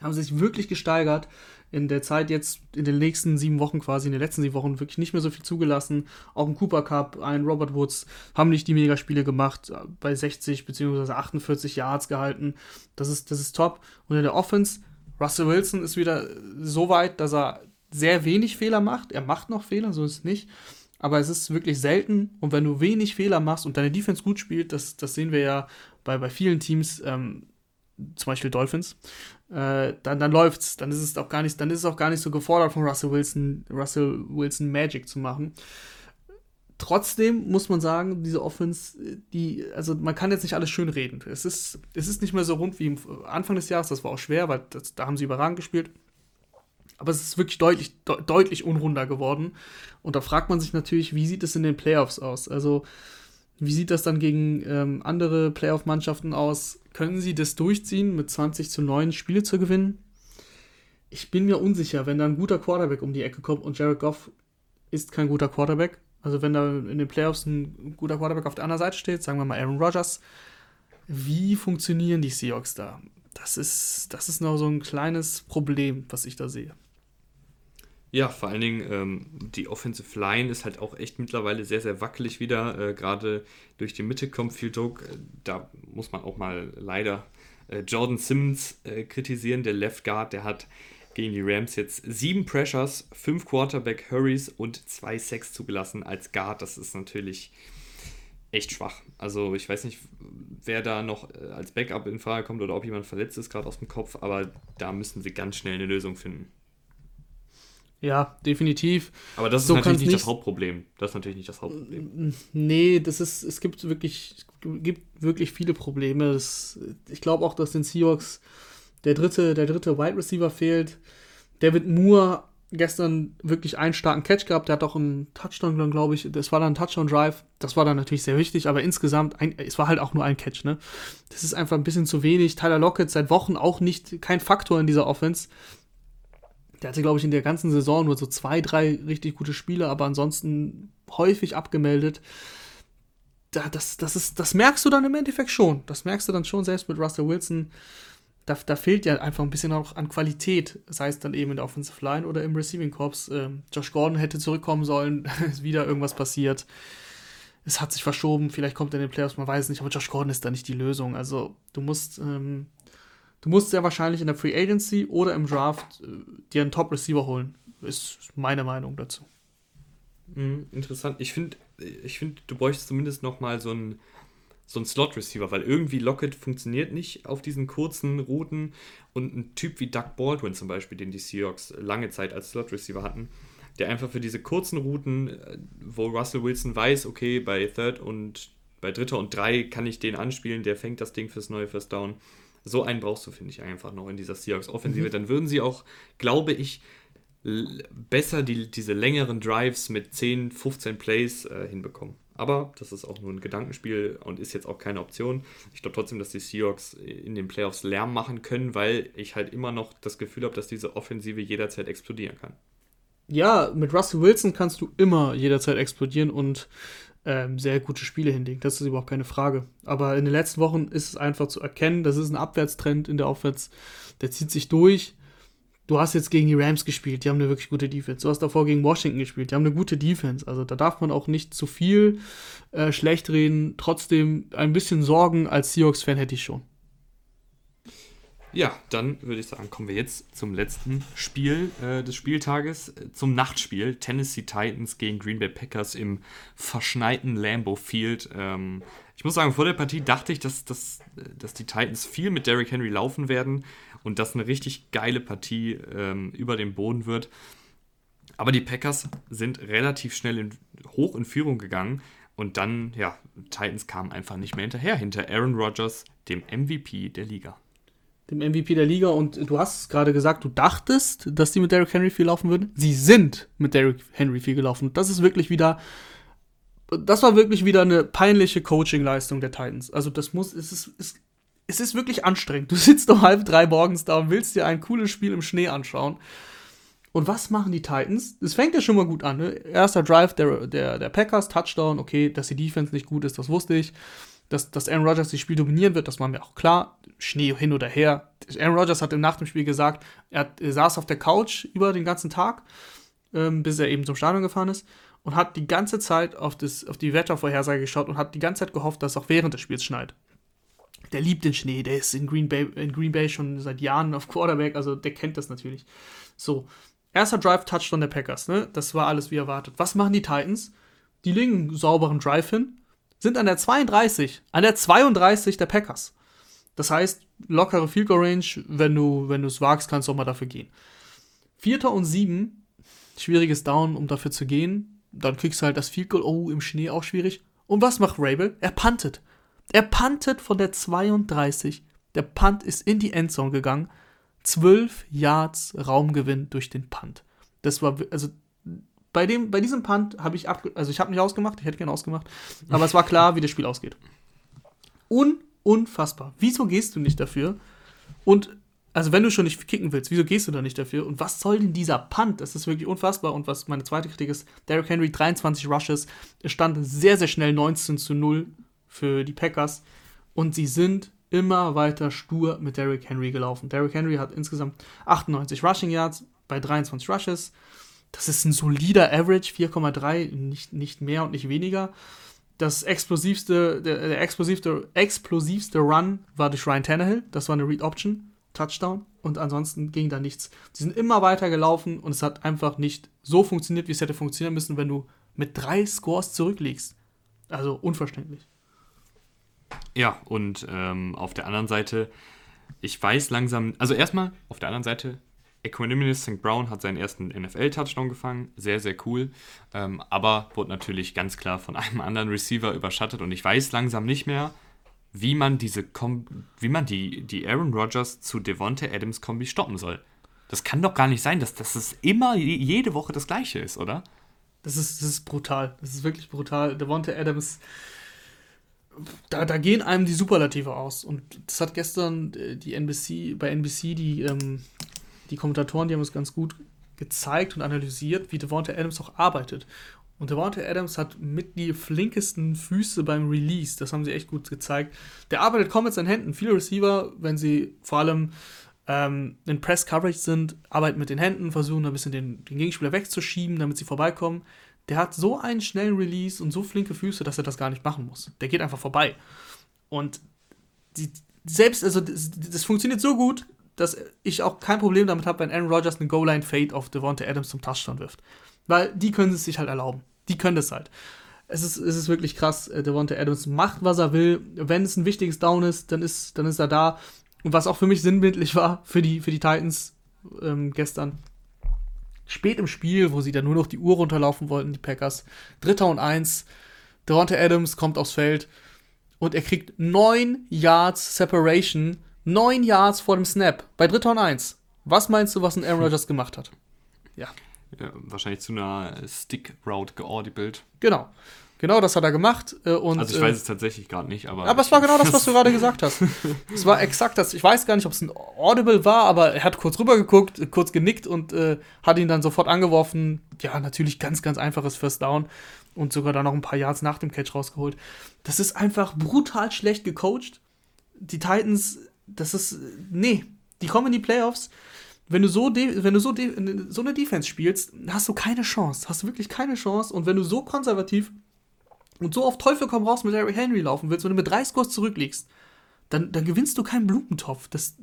haben sich wirklich gesteigert in der Zeit jetzt, in den nächsten sieben Wochen quasi, in den letzten sieben Wochen wirklich nicht mehr so viel zugelassen. Auch ein Cooper Cup, ein Robert Woods haben nicht die Megaspiele gemacht, bei 60 bzw. 48 Yards gehalten. Das ist, das ist top. Und in der Offense, Russell Wilson ist wieder so weit, dass er sehr wenig Fehler macht. Er macht noch Fehler, so ist es nicht. Aber es ist wirklich selten. Und wenn du wenig Fehler machst und deine Defense gut spielt, das, das sehen wir ja bei, bei vielen Teams, ähm, zum Beispiel Dolphins, äh, dann, dann läuft's. Dann ist es auch gar nicht, dann ist es auch gar nicht so gefordert von Russell Wilson, Russell Wilson Magic zu machen. Trotzdem muss man sagen, diese Offense, die, also man kann jetzt nicht alles schön reden. Es ist, es ist nicht mehr so rund wie Anfang des Jahres, das war auch schwer, weil das, da haben sie überragend gespielt. Aber es ist wirklich deutlich, de deutlich unrunder geworden. Und da fragt man sich natürlich, wie sieht es in den Playoffs aus? Also, wie sieht das dann gegen ähm, andere Playoff-Mannschaften aus? Können sie das durchziehen, mit 20 zu 9 Spiele zu gewinnen? Ich bin mir unsicher, wenn da ein guter Quarterback um die Ecke kommt und Jared Goff ist kein guter Quarterback. Also wenn da in den Playoffs ein guter Quarterback auf der anderen Seite steht, sagen wir mal Aaron Rodgers, wie funktionieren die Seahawks da? Das ist, das ist noch so ein kleines Problem, was ich da sehe. Ja, vor allen Dingen ähm, die Offensive Line ist halt auch echt mittlerweile sehr, sehr wackelig wieder. Äh, Gerade durch die Mitte kommt viel Druck. Äh, da muss man auch mal leider äh, Jordan Simmons äh, kritisieren, der Left Guard. Der hat gegen die Rams jetzt sieben Pressures, fünf Quarterback Hurries und zwei Sacks zugelassen als Guard. Das ist natürlich echt schwach. Also ich weiß nicht, wer da noch äh, als Backup in Frage kommt oder ob jemand verletzt ist, gerade aus dem Kopf, aber da müssen sie ganz schnell eine Lösung finden. Ja, definitiv. Aber das ist so natürlich nicht, nicht das Hauptproblem. Das ist natürlich nicht das Hauptproblem. Nee, das ist, es gibt wirklich, gibt wirklich viele Probleme. Das, ich glaube auch, dass den Seahawks der dritte, der dritte Wide Receiver fehlt. David Moore gestern wirklich einen starken Catch gehabt. Der hat auch einen Touchdown, glaube ich. Das war dann ein Touchdown-Drive. Das war dann natürlich sehr wichtig, aber insgesamt, ein, es war halt auch nur ein Catch, ne? Das ist einfach ein bisschen zu wenig. Tyler Lockett seit Wochen auch nicht, kein Faktor in dieser Offense. Der hatte, glaube ich, in der ganzen Saison nur so zwei, drei richtig gute Spiele, aber ansonsten häufig abgemeldet. Da, das, das, ist, das merkst du dann im Endeffekt schon. Das merkst du dann schon selbst mit Russell Wilson. Da, da fehlt ja einfach ein bisschen auch an Qualität, sei es dann eben in der Offensive Line oder im Receiving Corps. Ähm, Josh Gordon hätte zurückkommen sollen, ist wieder irgendwas passiert. Es hat sich verschoben, vielleicht kommt er in den Playoffs, man weiß es nicht, aber Josh Gordon ist da nicht die Lösung. Also du musst ähm, Du musst sehr wahrscheinlich in der Free Agency oder im Draft äh, dir einen Top-Receiver holen. Ist meine Meinung dazu. Mhm, interessant. Ich finde, ich find, du bräuchtest zumindest noch mal so einen, so Slot-Receiver, weil irgendwie Lockett funktioniert nicht auf diesen kurzen Routen und ein Typ wie Doug Baldwin zum Beispiel, den die Seahawks lange Zeit als Slot-Receiver hatten, der einfach für diese kurzen Routen, äh, wo Russell Wilson weiß, okay, bei Third und bei Dritter und Drei kann ich den anspielen, der fängt das Ding fürs neue First Down so einen brauchst du, finde ich, einfach noch in dieser Seahawks-Offensive. Mhm. Dann würden sie auch, glaube ich, besser die, diese längeren Drives mit 10, 15 Plays äh, hinbekommen. Aber das ist auch nur ein Gedankenspiel und ist jetzt auch keine Option. Ich glaube trotzdem, dass die Seahawks in den Playoffs Lärm machen können, weil ich halt immer noch das Gefühl habe, dass diese Offensive jederzeit explodieren kann. Ja, mit Russell Wilson kannst du immer jederzeit explodieren und ähm, sehr gute Spiele hinlegen. Das ist überhaupt keine Frage. Aber in den letzten Wochen ist es einfach zu erkennen, das ist ein Abwärtstrend in der Aufwärts. Der zieht sich durch. Du hast jetzt gegen die Rams gespielt, die haben eine wirklich gute Defense. Du hast davor gegen Washington gespielt, die haben eine gute Defense. Also da darf man auch nicht zu viel äh, schlecht reden. Trotzdem ein bisschen Sorgen als Seahawks-Fan hätte ich schon. Ja, dann würde ich sagen, kommen wir jetzt zum letzten Spiel äh, des Spieltages, äh, zum Nachtspiel. Tennessee Titans gegen Green Bay Packers im verschneiten Lambeau Field. Ähm, ich muss sagen, vor der Partie dachte ich, dass, dass, dass die Titans viel mit Derrick Henry laufen werden und dass eine richtig geile Partie ähm, über den Boden wird. Aber die Packers sind relativ schnell in, hoch in Führung gegangen und dann, ja, Titans kamen einfach nicht mehr hinterher, hinter Aaron Rodgers, dem MVP der Liga dem MVP der Liga. Und du hast gerade gesagt, du dachtest, dass die mit Derrick Henry viel laufen würden. Sie sind mit Derrick Henry viel gelaufen. Das ist wirklich wieder, das war wirklich wieder eine peinliche Coaching-Leistung der Titans. Also das muss, es ist, es, es ist wirklich anstrengend. Du sitzt um halb drei morgens da und willst dir ein cooles Spiel im Schnee anschauen. Und was machen die Titans? Es fängt ja schon mal gut an. Ne? Erster Drive der, der, der Packers, Touchdown. Okay, dass die Defense nicht gut ist, das wusste ich. Dass, dass Aaron Rodgers das Spiel dominieren wird, das war mir auch klar. Schnee hin oder her. Aaron Rodgers hat nach dem Spiel gesagt, er, hat, er saß auf der Couch über den ganzen Tag, ähm, bis er eben zum Stadion gefahren ist und hat die ganze Zeit auf, das, auf die Wettervorhersage geschaut und hat die ganze Zeit gehofft, dass es auch während des Spiels schneit. Der liebt den Schnee, der ist in Green Bay, in Green Bay schon seit Jahren auf Quarterback, also der kennt das natürlich. So, erster Drive, Touchdown der Packers, ne? Das war alles wie erwartet. Was machen die Titans? Die legen einen sauberen Drive hin, sind an der 32, an der 32 der Packers. Das heißt, lockere Field Goal Range, wenn du wenn es wagst, kannst du auch mal dafür gehen. Vierter und sieben, schwieriges Down, um dafür zu gehen. Dann kriegst du halt das Field Goal, oh, im Schnee auch schwierig. Und was macht Rabel? Er puntet. Er puntet von der 32. Der Punt ist in die Endzone gegangen. 12 Yards Raumgewinn durch den Punt. Das war, also bei, dem, bei diesem Punt habe ich ab, also ich habe nicht ausgemacht, ich hätte gerne ausgemacht, aber es war klar, wie das Spiel ausgeht. Un, unfassbar. Wieso gehst du nicht dafür? Und also wenn du schon nicht kicken willst, wieso gehst du da nicht dafür? Und was soll denn dieser Punt? Das ist wirklich unfassbar. Und was meine zweite Kritik ist, Derrick Henry 23 Rushes, es stand sehr, sehr schnell 19 zu 0 für die Packers. Und sie sind immer weiter stur mit Derrick Henry gelaufen. Derrick Henry hat insgesamt 98 Rushing Yards bei 23 Rushes. Das ist ein solider Average, 4,3, nicht, nicht mehr und nicht weniger. Das explosivste, der, der explosivste, explosivste Run war durch Ryan Tannehill. Das war eine Read Option, Touchdown. Und ansonsten ging da nichts. Sie sind immer weiter gelaufen und es hat einfach nicht so funktioniert, wie es hätte funktionieren müssen, wenn du mit drei Scores zurückliegst. Also unverständlich. Ja, und ähm, auf der anderen Seite, ich weiß langsam, also erstmal auf der anderen Seite, Equanimous St. Brown hat seinen ersten NFL-Touchdown gefangen, sehr, sehr cool, ähm, aber wurde natürlich ganz klar von einem anderen Receiver überschattet und ich weiß langsam nicht mehr, wie man diese Kom wie man die, die Aaron Rodgers zu Devonta Adams Kombi stoppen soll. Das kann doch gar nicht sein, dass, dass es immer jede Woche das gleiche ist, oder? Das ist, das ist brutal. Das ist wirklich brutal. Devonta Adams da, da gehen einem die Superlative aus. Und das hat gestern äh, die NBC, bei NBC die, ähm, die Kommentatoren, die haben es ganz gut gezeigt und analysiert, wie Devonta Adams auch arbeitet. Und Devonta Adams hat mit die flinkesten Füße beim Release. Das haben sie echt gut gezeigt. Der arbeitet kaum mit seinen Händen. Viele Receiver, wenn sie vor allem ähm, in Press Coverage sind, arbeiten mit den Händen, versuchen ein bisschen den, den Gegenspieler wegzuschieben, damit sie vorbeikommen der hat so einen schnellen Release und so flinke Füße, dass er das gar nicht machen muss. Der geht einfach vorbei. Und die, selbst, also das, das, funktioniert so gut, dass ich auch kein Problem damit habe, wenn Aaron Rodgers eine Goal-Line-Fade auf Devonta Adams zum Touchdown wirft. Weil die können es sich halt erlauben. Die können das halt. Es ist, es ist wirklich krass. Äh, Devonta Adams macht, was er will. Wenn es ein wichtiges Down ist, dann ist, dann ist er da. Und was auch für mich sinnbildlich war für die, für die Titans ähm, gestern, spät im Spiel, wo sie dann nur noch die Uhr runterlaufen wollten, die Packers. Dritter und eins. Devonta Adams kommt aufs Feld und er kriegt neun Yards Separation, neun Yards vor dem Snap bei Dritter und eins. Was meinst du, was ein Aaron Rodgers gemacht hat? Ja. ja wahrscheinlich zu einer Stick Route geaudibled. Genau. Genau, das hat er gemacht. Äh, und, also ich weiß es tatsächlich gerade nicht, aber. Aber es war genau das, was du gerade gesagt hast. es war exakt das. Ich weiß gar nicht, ob es ein Audible war, aber er hat kurz rübergeguckt, kurz genickt und äh, hat ihn dann sofort angeworfen. Ja, natürlich ganz, ganz einfaches First Down und sogar dann noch ein paar Yards nach dem Catch rausgeholt. Das ist einfach brutal schlecht gecoacht. Die Titans, das ist. Nee, die kommen in die Playoffs wenn du so, wenn du so, so eine Defense spielst, hast du keine Chance. Hast du wirklich keine Chance. Und wenn du so konservativ und so auf Teufel komm raus mit Derrick Henry laufen willst, wenn du mit drei Scores zurückliegst, dann, dann gewinnst du keinen Blumentopf. Das,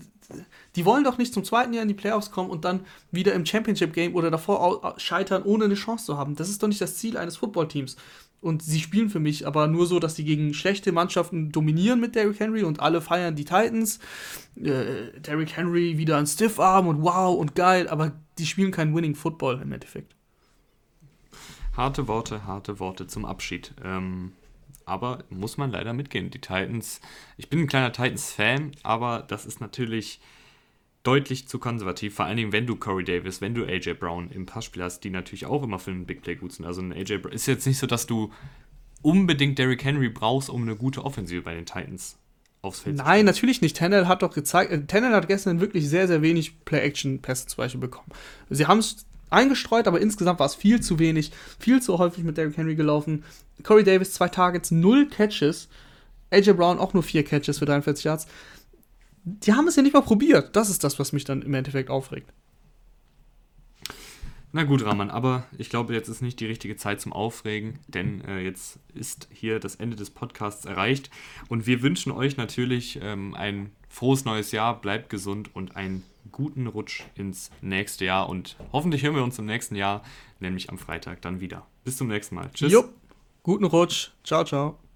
die wollen doch nicht zum zweiten Jahr in die Playoffs kommen und dann wieder im Championship Game oder davor scheitern, ohne eine Chance zu haben. Das ist doch nicht das Ziel eines Footballteams. Und sie spielen für mich aber nur so, dass sie gegen schlechte Mannschaften dominieren mit Derrick Henry und alle feiern die Titans. Äh, Derrick Henry wieder ein Stiffarm und wow und geil, aber die spielen keinen Winning Football im Endeffekt. Harte Worte, harte Worte zum Abschied. Ähm, aber muss man leider mitgehen. Die Titans, ich bin ein kleiner Titans-Fan, aber das ist natürlich deutlich zu konservativ, vor allen Dingen, wenn du Corey Davis, wenn du AJ Brown im Passspiel hast, die natürlich auch immer für einen Big Play gut sind. Also ein AJ Brown ist jetzt nicht so, dass du unbedingt Derrick Henry brauchst, um eine gute Offensive bei den Titans aufs Feld Nein, natürlich nicht. Tennell hat doch gezeigt, äh, Tennell hat gestern wirklich sehr, sehr wenig Play-Action-Pässe zum Beispiel bekommen. Sie haben es eingestreut, aber insgesamt war es viel zu wenig, viel zu häufig mit Derrick Henry gelaufen. Corey Davis zwei Targets, null Catches. AJ Brown auch nur vier Catches für 43 Yards. Die haben es ja nicht mal probiert. Das ist das, was mich dann im Endeffekt aufregt. Na gut, Rahman, aber ich glaube, jetzt ist nicht die richtige Zeit zum Aufregen, denn äh, jetzt ist hier das Ende des Podcasts erreicht und wir wünschen euch natürlich ähm, ein frohes neues Jahr, bleibt gesund und einen guten Rutsch ins nächste Jahr und hoffentlich hören wir uns im nächsten Jahr, nämlich am Freitag dann wieder. Bis zum nächsten Mal. Tschüss. Jo, guten Rutsch. Ciao, ciao.